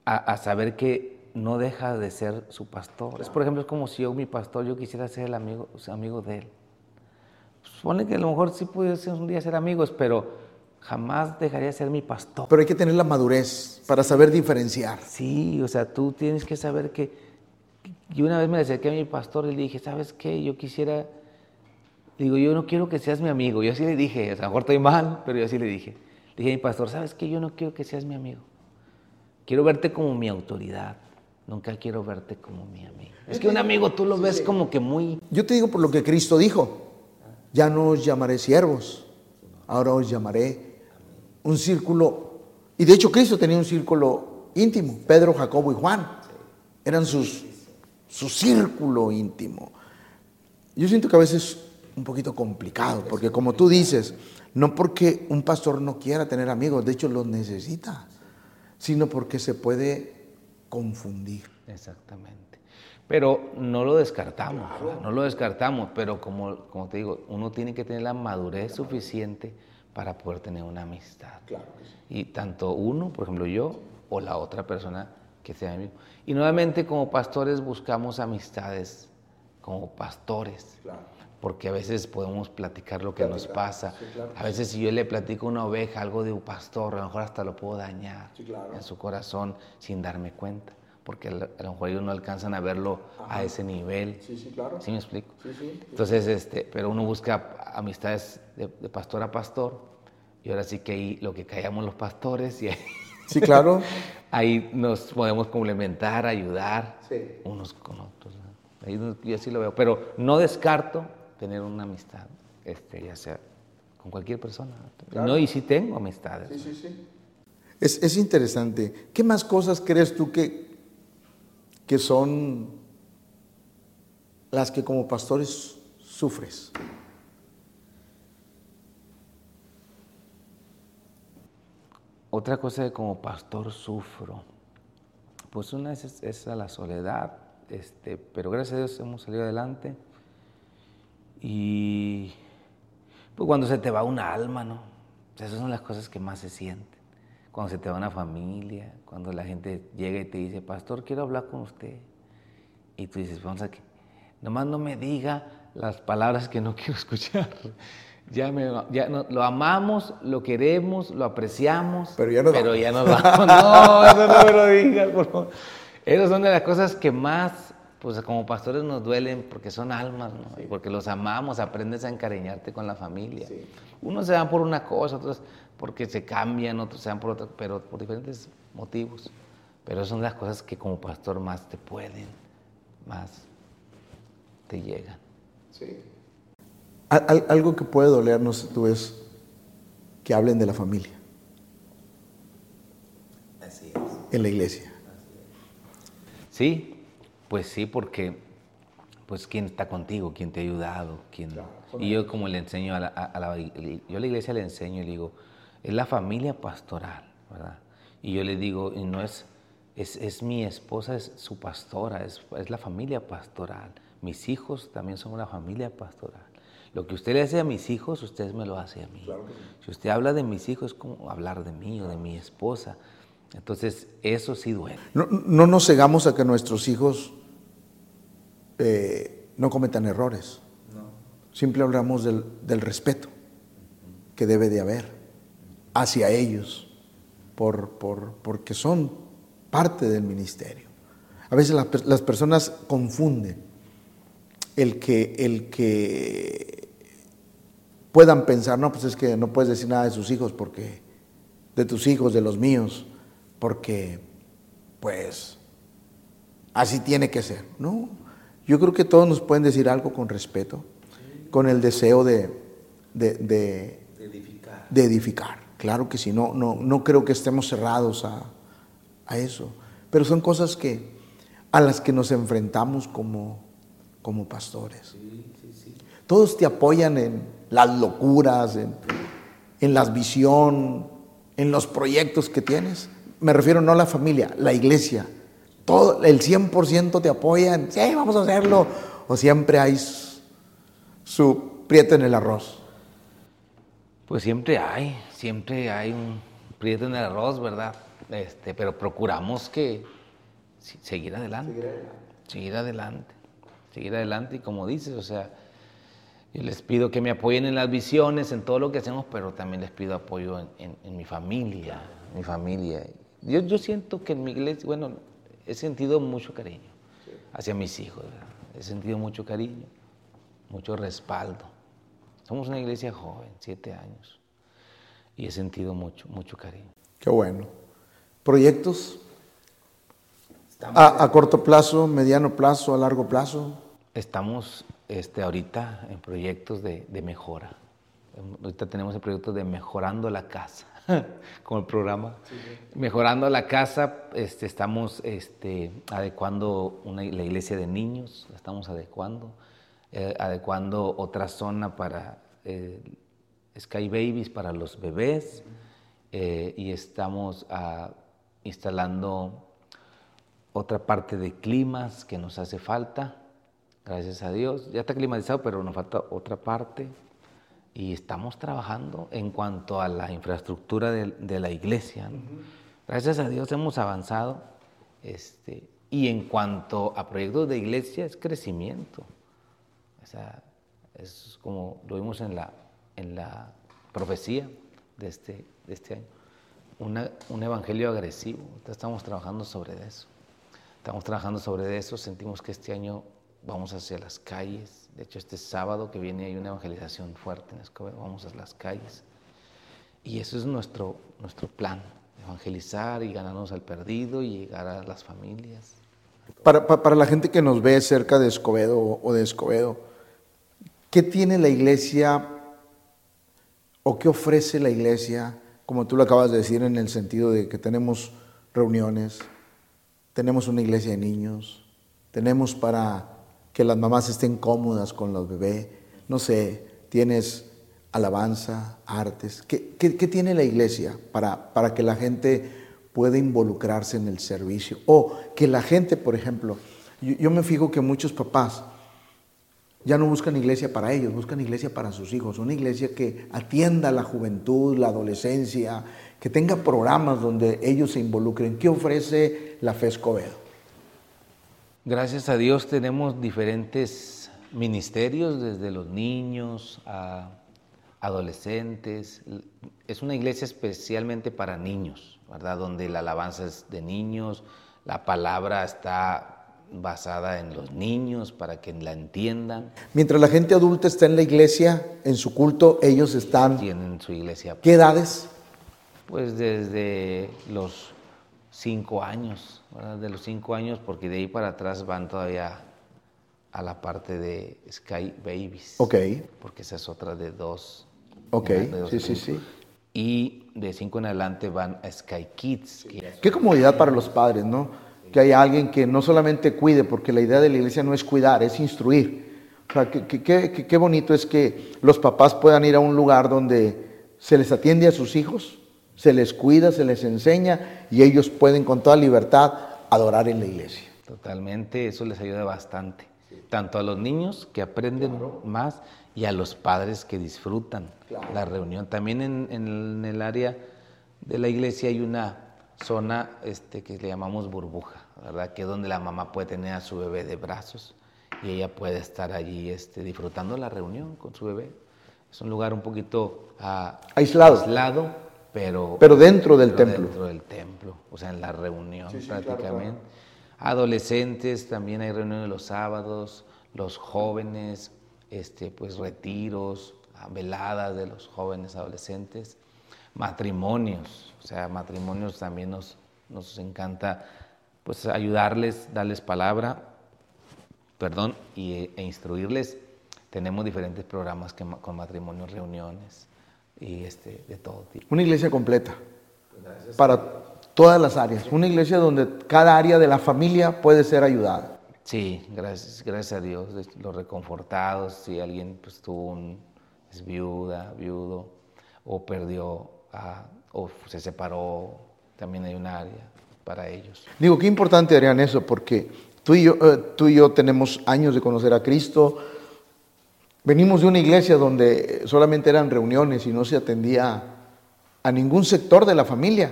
A, saber que no deja de ser su pastor. Es, por ejemplo, es como si yo, mi pastor, yo quisiera ser el amigo, amigo de él. Supone que a lo mejor sí pudiese un día ser amigos, pero jamás dejaría de ser mi pastor. Pero hay que tener la madurez para saber diferenciar. Sí, o sea, tú tienes que saber que... Yo una vez me acerqué a mi pastor y le dije, ¿sabes qué? Yo quisiera Digo, yo no quiero que seas mi amigo. Yo así le dije, a lo mejor estoy mal, pero yo así le dije. Le dije a mi pastor, ¿sabes qué? Yo no quiero que seas mi amigo. Quiero verte como mi autoridad. Nunca quiero verte como mi amigo. Es que un amigo tú lo ves como que muy... Yo te digo por lo que Cristo dijo. Ya no os llamaré siervos, ahora os llamaré un círculo. Y de hecho Cristo tenía un círculo íntimo. Pedro, Jacobo y Juan eran sus, su círculo íntimo. Yo siento que a veces un poquito complicado, porque como tú dices, no porque un pastor no quiera tener amigos, de hecho los necesita, sino porque se puede confundir. Exactamente. Pero no lo descartamos, no lo descartamos, pero como, como te digo, uno tiene que tener la madurez suficiente para poder tener una amistad. Y tanto uno, por ejemplo yo, o la otra persona que sea amigo. Y nuevamente como pastores buscamos amistades como pastores. Claro porque a veces podemos platicar lo que nos pasa. A veces si yo le platico a una oveja algo de un pastor, a lo mejor hasta lo puedo dañar en su corazón sin darme cuenta, porque a lo mejor ellos no alcanzan a verlo a ese nivel. Sí, sí, claro. ¿Sí me explico? Entonces, este, pero uno busca amistades de, pastor a pastor, y ahora sí que ahí lo que callamos los pastores y ahí, Sí, claro. ahí nos podemos complementar, ayudar unos con otros. Ahí yo así lo veo, pero no descarto tener una amistad, este, ya sea con cualquier persona. No, y sí tengo amistades. Sí, sí, sí. Es, es, interesante. ¿Qué más cosas crees tú que, que son las que como pastores sufres? Otra cosa que como pastor sufro, pues una es, es la soledad, este, pero gracias a Dios hemos salido adelante. Y pues cuando se te va una alma, ¿no? Esas son las cosas que más se sienten. Cuando se te va una familia, cuando la gente llega y te dice, pastor, quiero hablar con usted. Y tú dices, vamos a que, nomás no me diga las palabras que no quiero escuchar. Ya, me, ya no, lo amamos, lo queremos, lo apreciamos, pero ya no, pero ya no vamos. No, eso no me lo digas, por favor. Esas son de las cosas que más pues como pastores nos duelen porque son almas, ¿no? porque los amamos, aprendes a encariñarte con la familia. Unos se van por una cosa, otros porque se cambian, otros se van por otra, pero por diferentes motivos. Pero son las cosas que como pastor más te pueden, más te llegan. Sí. Algo que puede dolernos, tú es que hablen de la familia. Así es. En la iglesia. Sí, pues sí, porque pues quién está contigo, quién te ha ayudado, quién... y yo como le enseño a la, a la, yo a la iglesia le enseño y le digo, es la familia pastoral, ¿verdad? Y yo le digo, y no es, es, es mi esposa, es su pastora, es, es, la familia pastoral. Mis hijos también son una familia pastoral. Lo que usted le hace a mis hijos, usted me lo hace a mí. Si usted habla de mis hijos, es como hablar de mí o de mi esposa. Entonces, eso sí duele. No, no nos cegamos a que nuestros hijos eh, no cometan errores. No. Siempre hablamos del, del respeto que debe de haber hacia ellos, por, por, porque son parte del ministerio. A veces las, las personas confunden el que, el que puedan pensar, no, pues es que no puedes decir nada de sus hijos porque, de tus hijos, de los míos, porque, pues, así tiene que ser. No, yo creo que todos nos pueden decir algo con respeto, con el deseo de, de, de, edificar. de edificar. Claro que sí, no, no, no creo que estemos cerrados a, eso. Pero son cosas que, a las que nos enfrentamos como, como pastores. Todos te apoyan en las locuras, en, en la visión, en los proyectos que tienes. Me refiero no a la familia, la iglesia. Todo, el 100% te apoyan. Sí, vamos a hacerlo. O siempre hay su prieto en el arroz. Pues siempre hay, siempre hay un prieto en el arroz, ¿verdad? Este, pero procuramos que seguir adelante, seguir adelante, seguir adelante, y como dices, o sea, yo les pido que me apoyen en las visiones, en todo lo que hacemos, pero también les pido apoyo en, mi familia, mi familia. Yo, yo, siento que en mi iglesia, bueno, he sentido mucho cariño hacia mis hijos, he sentido mucho cariño, mucho respaldo. Somos una iglesia joven, siete años, y he sentido mucho, mucho cariño. Qué bueno. ¿Proyectos? A, corto plazo, mediano plazo, a largo plazo? Estamos este, ahorita en proyectos de, mejora. Ahorita tenemos el proyecto de mejorando la casa, con el programa. Mejorando la casa, este, estamos este, adecuando una, la iglesia de niños, la estamos adecuando. Eh, adecuando otra zona para eh, Sky Babies, para los bebés, eh, y estamos ah, instalando otra parte de climas que nos hace falta, gracias a Dios. Ya está climatizado, pero nos falta otra parte. Y estamos trabajando en cuanto a la infraestructura de, la iglesia. Gracias a Dios hemos avanzado. Este, y en cuanto a proyectos de iglesia, es crecimiento. O sea, es como lo vimos en la, en la profecía de este, de este año. un evangelio agresivo. Estamos trabajando sobre eso. Estamos trabajando sobre eso. Sentimos que este año vamos hacia las calles. De hecho, este sábado que viene hay una evangelización fuerte en Escobedo. Vamos a las calles. Y eso es nuestro, nuestro plan. Evangelizar y ganarnos al perdido y llegar a las familias. Para, para la gente que nos ve cerca de Escobedo o de Escobedo, ¿Qué tiene la iglesia o qué ofrece la iglesia, como tú lo acabas de decir, en el sentido de que tenemos reuniones, tenemos una iglesia de niños, tenemos para que las mamás estén cómodas con los bebés, no sé, tienes alabanza, artes. ¿Qué, tiene la iglesia para, para que la gente pueda involucrarse en el servicio? O que la gente, por ejemplo, yo me fijo que muchos papás, ya no buscan iglesia para ellos, buscan iglesia para sus hijos, una iglesia que atienda la juventud, la adolescencia, que tenga programas donde ellos se involucren. ¿Qué ofrece la FE Escobedo? Gracias a Dios tenemos diferentes ministerios, desde los niños a adolescentes. Es una iglesia especialmente para niños, ¿verdad? Donde la alabanza es de niños, la palabra está basada en los niños para que la entiendan. Mientras la gente adulta está en la iglesia, en su culto, ellos están... Tienen su iglesia. ¿Qué edades? Pues desde los cinco años, ¿verdad? De los cinco años, porque de ahí para atrás van todavía a la parte de Sky Babies. Ok. Porque esa es otra de dos. Ok, de dos sí, sí, grupos. sí. Y de cinco en adelante van a Sky Kids. que- Qué comodidad para los padres, ¿no? Que haya alguien que no solamente cuide, porque la idea de la iglesia no es cuidar, es instruir. O sea, qué bonito es que los papás puedan ir a un lugar donde se les atiende a sus hijos, se les cuida, se les enseña y ellos pueden con toda libertad adorar en la iglesia. Totalmente, eso les ayuda bastante. Tanto a los niños que aprenden más y a los padres que disfrutan la reunión. También en, en el área de la iglesia hay una zona este, que le llamamos burbuja, ¿verdad? Que es donde la mamá puede tener a su bebé de brazos y ella puede estar allí este, disfrutando la reunión con su bebé. Es un lugar un poquito ah, Aislado. aislado, pero, Pero dentro del pero templo. Dentro del templo, o sea, en la reunión prácticamente. Adolescentes, también hay reuniones los sábados, los jóvenes, este, pues retiros, ah, veladas de los jóvenes adolescentes, matrimonios, o sea, matrimonios también nos, nos encanta pues ayudarles, darles palabra, perdón, y, e instruirles. Tenemos diferentes programas que, con matrimonios, reuniones y este, de todo tipo. Una iglesia completa para todas las áreas. Una iglesia donde cada área de la familia puede ser ayudada. Sí, gracias, gracias a Dios, los reconfortados, si alguien pues tuvo un, es viuda, viudo, o perdió, a- o se separó, también hay un área para ellos. Digo, qué importante, Adrián, eso, porque tú y, yo, eh, tú y yo tenemos años de conocer a Cristo. Venimos de una iglesia donde solamente eran reuniones y no se atendía a ningún sector de la familia.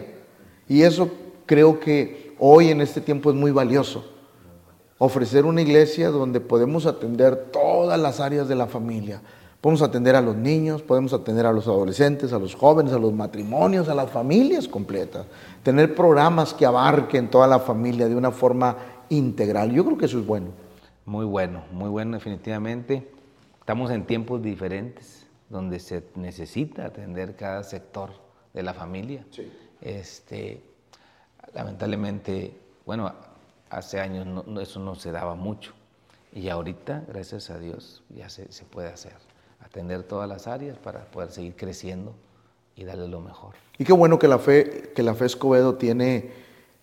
Y eso creo que hoy en este tiempo es muy valioso. Ofrecer una iglesia donde podemos atender todas las áreas de la familia. Podemos atender a los niños, podemos atender a los adolescentes, a los jóvenes, a los matrimonios, a las familias completas. Tener programas que abarquen toda la familia de una forma integral. Yo creo que eso es bueno. Muy bueno, muy bueno definitivamente. Estamos en tiempos diferentes donde se necesita atender cada sector de la familia. Este, lamentablemente, bueno, hace años no- no- eso no se daba mucho y ahorita, gracias a Dios, ya se, se puede hacer. Atender todas las áreas para poder seguir creciendo y darle lo mejor. Y qué bueno que la fe, que la fe Escobedo tiene,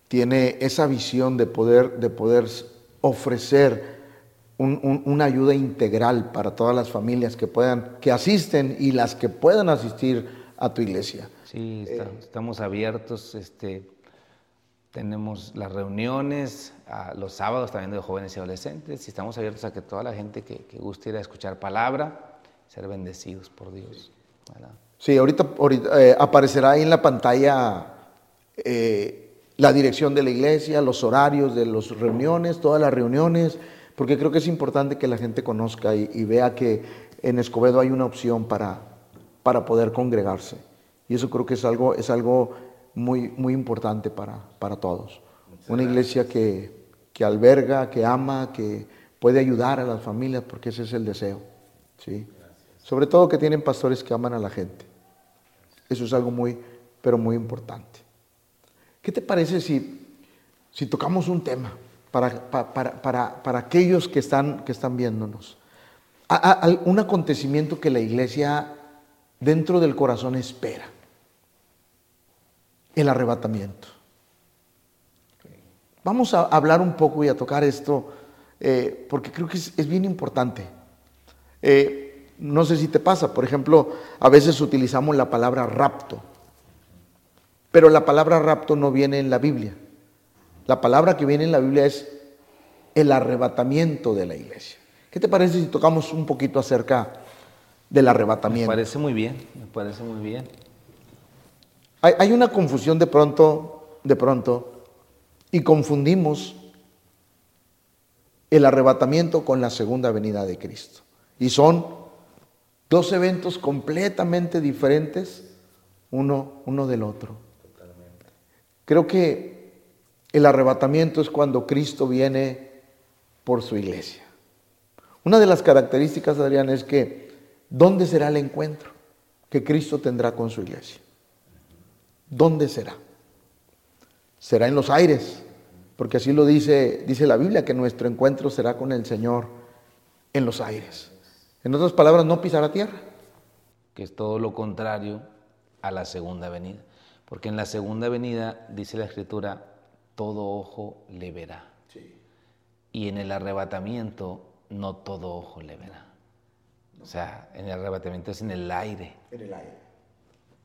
tiene esa visión de poder, de poder ofrecer un- un- una ayuda integral para todas las familias que puedan, que asisten y las que puedan asistir a tu iglesia. Sí, está- estamos abiertos, este, tenemos las reuniones a los sábados también de jóvenes y adolescentes y estamos abiertos a que toda la gente que, que guste ir a escuchar palabra, ser bendecidos por Dios. ¿verdad? Sí, ahorita, ahorita, eh, aparecerá ahí en la pantalla eh, la dirección de la iglesia, los horarios de las reuniones, todas las reuniones, porque creo que es importante que la gente conozca y, y vea que en Escobedo hay una opción para, para poder congregarse. Y eso creo que es algo, es algo muy, muy importante para, para todos. Una iglesia que, que alberga, que ama, que puede ayudar a las familias, porque ese es el deseo. ¿sí? Sobre todo que tienen pastores que aman a la gente. Eso es algo muy, pero muy importante. ¿Qué te parece si, si tocamos un tema para, pa- para, para, para aquellos que están, que están viéndonos? Un acontecimiento que la iglesia dentro del corazón espera. El arrebatamiento. Vamos a hablar un poco y a tocar esto eh, porque creo que es, es bien importante. Eh, no sé si te pasa, por ejemplo, a veces utilizamos la palabra rapto, pero la palabra rapto no viene en la Biblia. La palabra que viene en la Biblia es el arrebatamiento de la iglesia. ¿Qué te parece si tocamos un poquito acerca del Me arrebatamiento? parece muy bien, me parece muy bien. Hay, hay una confusión de pronto, de pronto, y confundimos el arrebatamiento con la segunda venida de Cristo. Y son dos eventos completamente diferentes uno, uno del otro. Creo que el arrebatamiento es cuando Cristo viene por su iglesia. Una de las características, Adrián, es que ¿dónde será el encuentro que Cristo tendrá con su iglesia? ¿Dónde será? será en los aires, porque así lo dice, dice la Biblia, que nuestro encuentro será con el Señor en los aires. En otras palabras, no pisará tierra. Que es todo lo contrario a la segunda venida. Porque en la segunda venida, dice la Escritura, todo ojo le verá. Y en el arrebatamiento, no todo ojo le verá. O sea, en el arrebatamiento es en el aire. En el aire.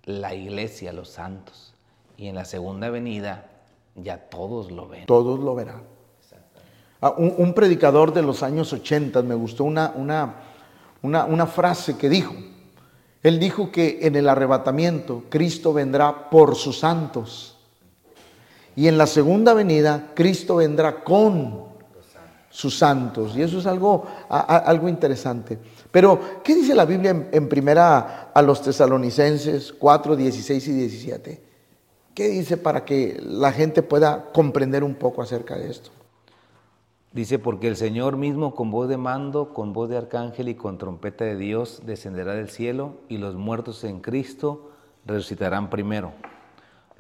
La iglesia, los santos. Y en la segunda venida, ya todos lo ven. Todos lo verán. Ah, un, predicador de los años 80 me gustó una, una, una, una frase que dijo. Él dijo que en el arrebatamiento Cristo vendrá por sus santos. Y en la segunda venida Cristo vendrá con sus santos. Y eso es algo, algo interesante. Pero, ¿qué dice la Biblia en, primera a los tesalonicenses 4, 16 y 17? ¿Qué dice para que la gente pueda comprender un poco acerca de esto? Dice, porque el Señor mismo con voz de mando, con voz de arcángel y con trompeta de Dios descenderá del cielo y los muertos en Cristo resucitarán primero.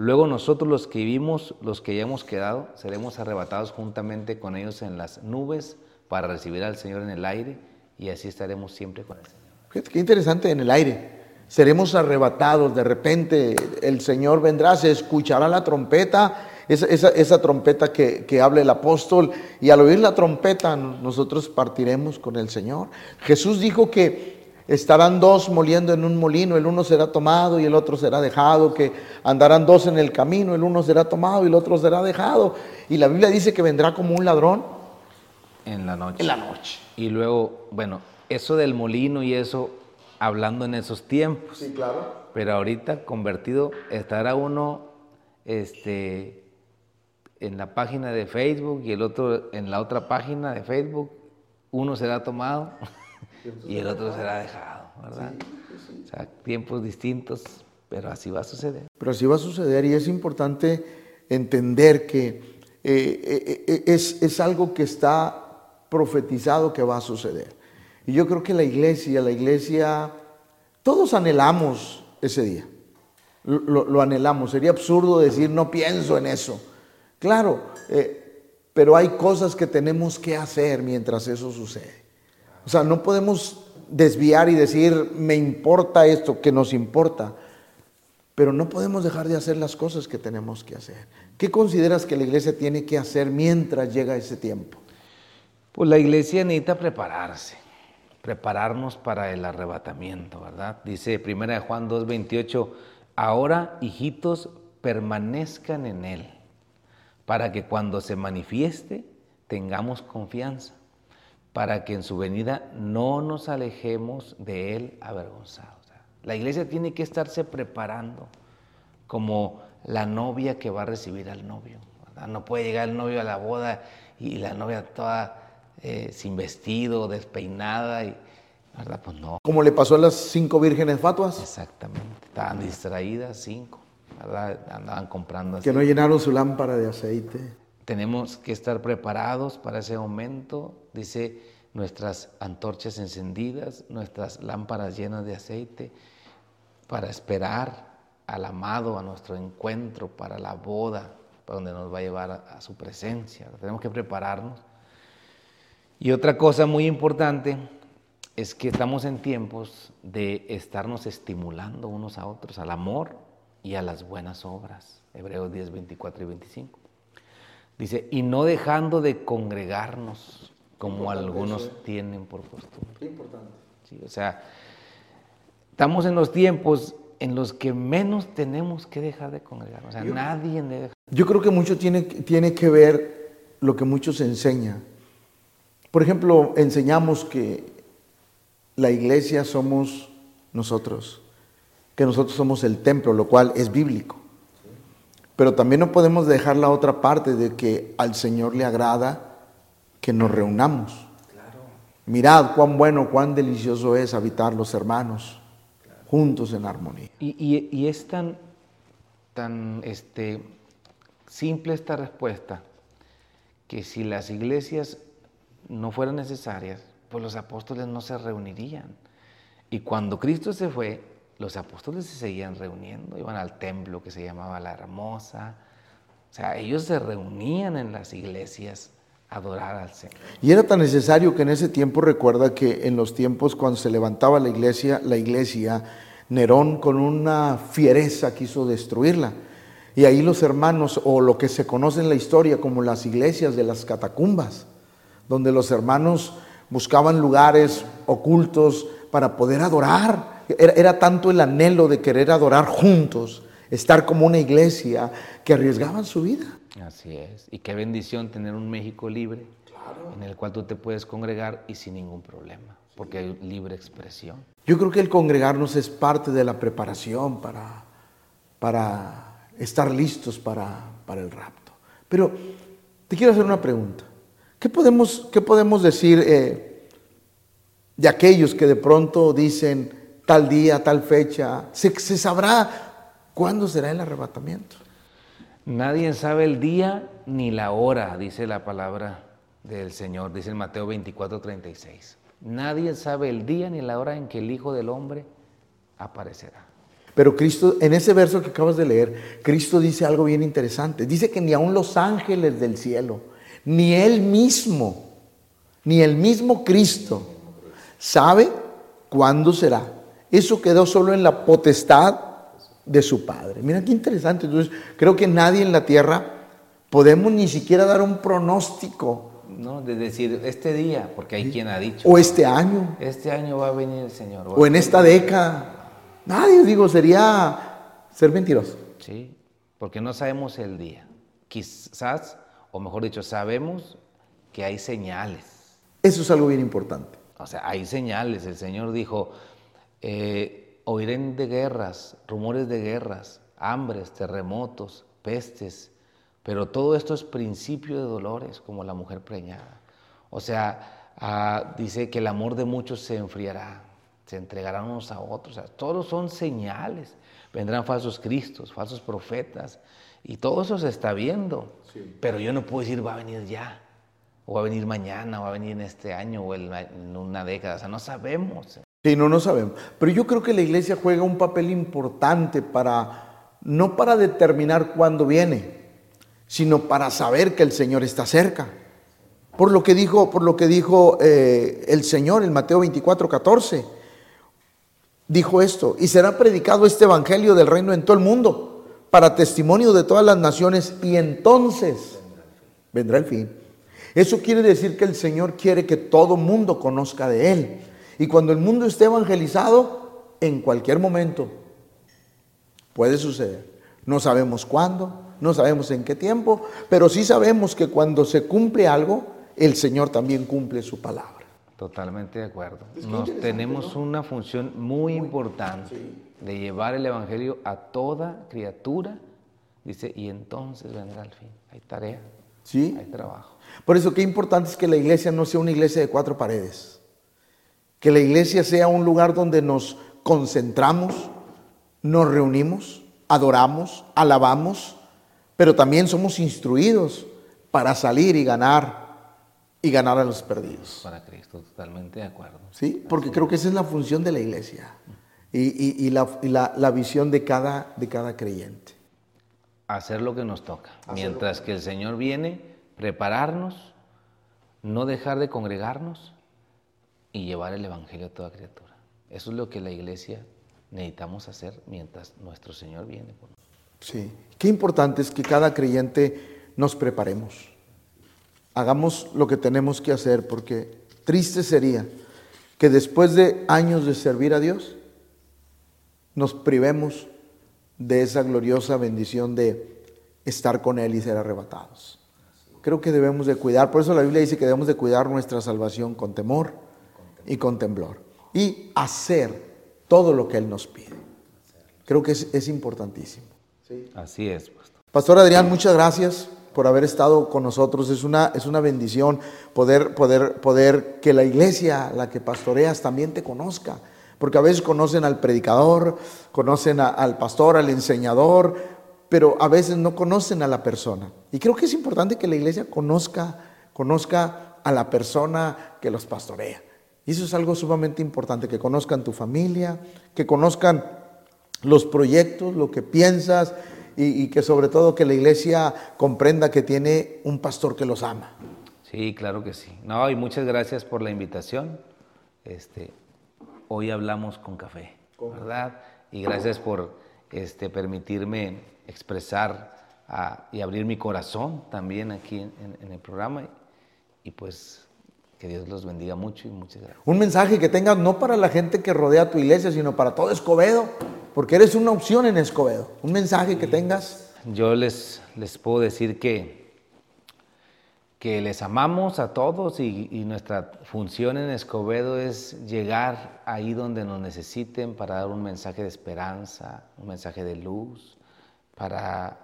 Luego nosotros los que vivimos, los que hayamos quedado, seremos arrebatados juntamente con ellos en las nubes para recibir al Señor en el aire y así estaremos siempre con el Señor. Qué interesante en el aire seremos arrebatados, de repente el Señor vendrá, se escuchará la trompeta, esa, trompeta que, habla el apóstol, y al oír la trompeta nosotros partiremos con el Señor. Jesús dijo que estarán dos moliendo en un molino, el uno será tomado y el otro será dejado, que andarán dos en el camino, el uno será tomado y el otro será dejado. Y la Biblia dice que vendrá como un ladrón. En la noche. En la noche. Y luego, bueno, eso del molino y eso hablando en esos tiempos. Sí, claro. Pero ahorita convertido, estará uno este, en la página de Facebook y el otro en la otra página de Facebook. Uno será tomado y el otro será dejado, ¿verdad? O sea, tiempos distintos, pero así va a suceder. Pero así va a suceder y es importante entender que eh, eh, eh, es, es algo que está profetizado que va a suceder. Y yo creo que la iglesia, la iglesia, todos anhelamos ese día. Lo, anhelamos. Sería absurdo decir, no pienso en eso. Claro, eh, pero hay cosas que tenemos que hacer mientras eso sucede. O sea, no podemos desviar y decir, me importa esto, que nos importa. Pero no podemos dejar de hacer las cosas que tenemos que hacer. ¿Qué consideras que la iglesia tiene que hacer mientras llega ese tiempo? Pues la iglesia necesita prepararse prepararnos para el arrebatamiento, ¿verdad? Dice 1 Juan 2:28, ahora hijitos permanezcan en Él, para que cuando se manifieste tengamos confianza, para que en su venida no nos alejemos de Él avergonzados. La iglesia tiene que estarse preparando como la novia que va a recibir al novio. No puede llegar el novio a la boda y la novia toda eh, sin vestido, despeinada, y, ¿verdad? Pues no. Como le pasó a las cinco vírgenes fatuas. Exactamente, estaban distraídas cinco, ¿verdad? Andaban comprando. Que no llenaron su lámpara de aceite. Tenemos que estar preparados para ese momento, dice nuestras antorchas encendidas, nuestras lámparas llenas de aceite, para esperar al amado, a nuestro encuentro, para la boda, para donde nos va a llevar a, a su presencia. Tenemos que prepararnos y otra cosa muy importante es que estamos en tiempos de estarnos estimulando unos a otros al amor y a las buenas obras. Hebreos 10, 24 y 25. Dice, y no dejando de congregarnos como algunos ¿eh? tienen por costumbre. Qué importante. Sí, o sea, estamos en los tiempos en los que menos tenemos que dejar de congregarnos. O sea, nadie debe Yo creo que mucho tiene, tiene que ver lo que muchos enseñan por ejemplo, enseñamos que la iglesia somos nosotros, que nosotros somos el templo, lo cual es bíblico. Pero también no podemos dejar la otra parte de que al Señor le agrada que nos reunamos. Mirad cuán bueno, cuán delicioso es habitar los hermanos juntos en armonía. Y, es tan, tan este, simple esta respuesta que si las iglesias no fueran necesarias, pues los apóstoles no se reunirían. Y cuando Cristo se fue, los apóstoles se seguían reuniendo, iban al templo que se llamaba La Hermosa, O sea, ellos se reunían en las iglesias a adorar al Señor. Y era tan necesario que en ese tiempo recuerda que en los tiempos cuando se levantaba la iglesia, la iglesia, Nerón con una fiereza quiso destruirla. Y ahí los hermanos, o lo que se conoce en la historia como las iglesias de las catacumbas, donde los hermanos buscaban lugares ocultos para poder adorar. Era, era, tanto el anhelo de querer adorar juntos, estar como una iglesia, que arriesgaban su vida. Así es. Y qué bendición tener un México libre, en el cual tú te puedes congregar y sin ningún problema, porque hay libre expresión. Yo creo que el congregarnos es parte de la preparación para, para estar listos para, para el rapto. Pero te quiero hacer una pregunta. ¿Qué podemos, qué podemos decir eh, de aquellos que de pronto dicen tal día, tal fecha? ¿Se, se sabrá cuándo será el arrebatamiento? Nadie sabe el día ni la hora, dice la palabra del Señor, dice el Mateo 24, 36. Nadie sabe el día ni la hora en que el Hijo del Hombre aparecerá. Pero Cristo, en ese verso que acabas de leer, Cristo dice algo bien interesante. Dice que ni aun los ángeles del cielo, ni Él mismo, ni el mismo Cristo sabe cuándo será. Eso quedó solo en la potestad de su Padre. Mira qué interesante. Entonces, creo que nadie en la tierra podemos ni siquiera dar un pronóstico. ¿no? De decir, este día, porque hay quien ha dicho. O este año. Este año va a venir el Señor. O en esta década. Nadie, digo, sería ser mentiroso. Sí, porque no sabemos el día. Quizás, o mejor dicho, sabemos que hay señales. Eso es algo bien importante. O sea, hay señales. El Señor dijo, eh, oirán de guerras, rumores de guerras, hambres, terremotos, pestes, pero todo esto es principio de dolores, como la mujer preñada. O sea, ah, dice que el amor de muchos se enfriará, se entregarán unos a otros. O sea, todos son señales. Vendrán falsos cristos, falsos profetas, y todo eso se está viendo. Sí. Pero yo no puedo decir va a venir ya, o va a venir mañana, o va a venir en este año, o en, una década. O sea, no sabemos. Sí, no, no sabemos. Pero yo creo que la iglesia juega un papel importante para, no para determinar cuándo viene, sino para saber que el Señor está cerca. Por lo que dijo, por lo que dijo eh, el Señor en Mateo 24, 14. Dijo esto, y será predicado este evangelio del reino en todo el mundo, para testimonio de todas las naciones, y entonces vendrá el fin. Eso quiere decir que el Señor quiere que todo mundo conozca de Él. Y cuando el mundo esté evangelizado, en cualquier momento puede suceder. No sabemos cuándo, no sabemos en qué tiempo, pero sí sabemos que cuando se cumple algo, el Señor también cumple su palabra. Totalmente de acuerdo. Nos tenemos ¿no? una función muy importante sí. de llevar el Evangelio a toda criatura. Dice, y entonces vendrá el fin. Hay tarea, ¿Sí? hay trabajo. Por eso qué importante es que la iglesia no sea una iglesia de cuatro paredes. Que la iglesia sea un lugar donde nos concentramos, nos reunimos, adoramos, alabamos, pero también somos instruidos para salir y ganar y ganar a los perdidos. Para Cristo, totalmente de acuerdo. Sí, porque Así creo que esa es la función de la iglesia y, y, y, la, y la, la, visión de cada, de cada creyente. Hacer lo que nos toca. Hacer Mientras que el Señor viene, prepararnos, no dejar de congregarnos y llevar el Evangelio a toda criatura. Eso es lo que la iglesia necesitamos hacer mientras nuestro Señor viene. Por nosotros. Sí, qué importante es que cada creyente nos preparemos. Hagamos lo que tenemos que hacer porque triste sería que después de años de servir a Dios nos privemos de esa gloriosa bendición de estar con Él y ser arrebatados. Creo que debemos de cuidar, por eso la Biblia dice que debemos de cuidar nuestra salvación con temor y con temblor y hacer todo lo que Él nos pide. Creo que es, es importantísimo. ¿Sí? Así es. Pastor. Pastor Adrián, muchas gracias por haber estado con nosotros. Es una, es una bendición poder, poder, poder que la iglesia, la que pastoreas, también te conozca. Porque a veces conocen al predicador, conocen a, al pastor, al enseñador, pero a veces no conocen a la persona. Y creo que es importante que la iglesia conozca, conozca a la persona que los pastorea. Y eso es algo sumamente importante, que conozcan tu familia, que conozcan los proyectos, lo que piensas, y, y, que sobre todo que la iglesia comprenda que tiene un pastor que los ama. Sí, claro que sí. No, y muchas gracias por la invitación. Este, hoy hablamos con café, ¿verdad? Y gracias por este, permitirme expresar ah, y abrir mi corazón también aquí en, el programa. Y pues que Dios los bendiga mucho y muchas gracias. Un mensaje que tengas no para la gente que rodea tu iglesia, sino para todo Escobedo, porque eres una opción en Escobedo. Un mensaje que tengas. Yo les, les puedo decir que, que les amamos a todos y, y nuestra función en Escobedo es llegar ahí donde nos necesiten para dar un mensaje de esperanza, un mensaje de luz, para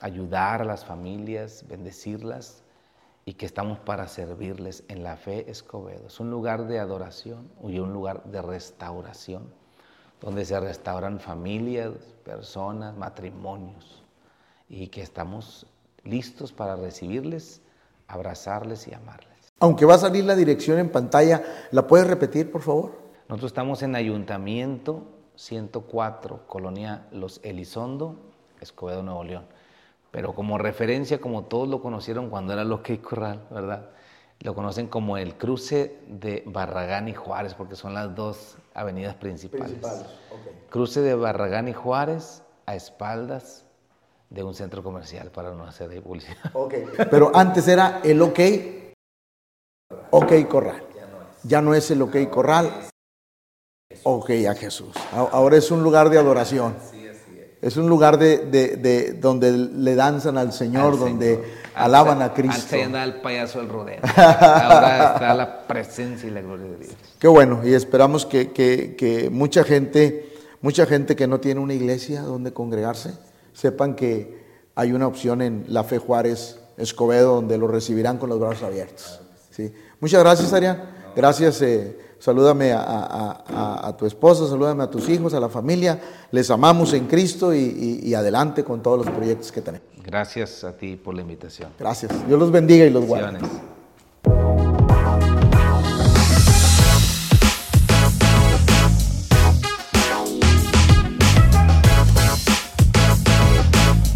ayudar a las familias, bendecirlas y que estamos para servirles en la fe Escobedo. Es un lugar de adoración y un lugar de restauración, donde se restauran familias, personas, matrimonios, y que estamos listos para recibirles, abrazarles y amarles. Aunque va a salir la dirección en pantalla, ¿la puedes repetir, por favor? Nosotros estamos en Ayuntamiento 104, Colonia Los Elizondo, Escobedo, Nuevo León pero como referencia, como todos lo conocieron cuando era Lo que Corral, ¿verdad? Lo conocen como el cruce de Barragán y Juárez, porque son las dos avenidas principales. principales Cruce de Barragán y Juárez a espaldas de un centro comercial, para no hacer de publicidad. Ok, pero antes era el OK, OK Corral. Ya no es el OK Corral. Ok a Jesús. Ahora es un lugar de adoración. Es un lugar de, donde le danzan al Señor, donde alaban a Cristo. Antes el payaso del rodeo. Ahora está la presencia y la gloria de Dios. Qué bueno, y esperamos que, mucha gente, mucha gente que no tiene una iglesia donde congregarse, sepan que hay una opción en La Fe Juárez Escobedo donde lo recibirán con los brazos abiertos. ¿sí? Muchas gracias, Arián. Gracias. Eh, Salúdame a, tu esposa, salúdame a tus hijos, a la familia. Les amamos en Cristo y, adelante con todos los proyectos que tenemos. Gracias a ti por la invitación. Gracias. Dios los bendiga y los guarde.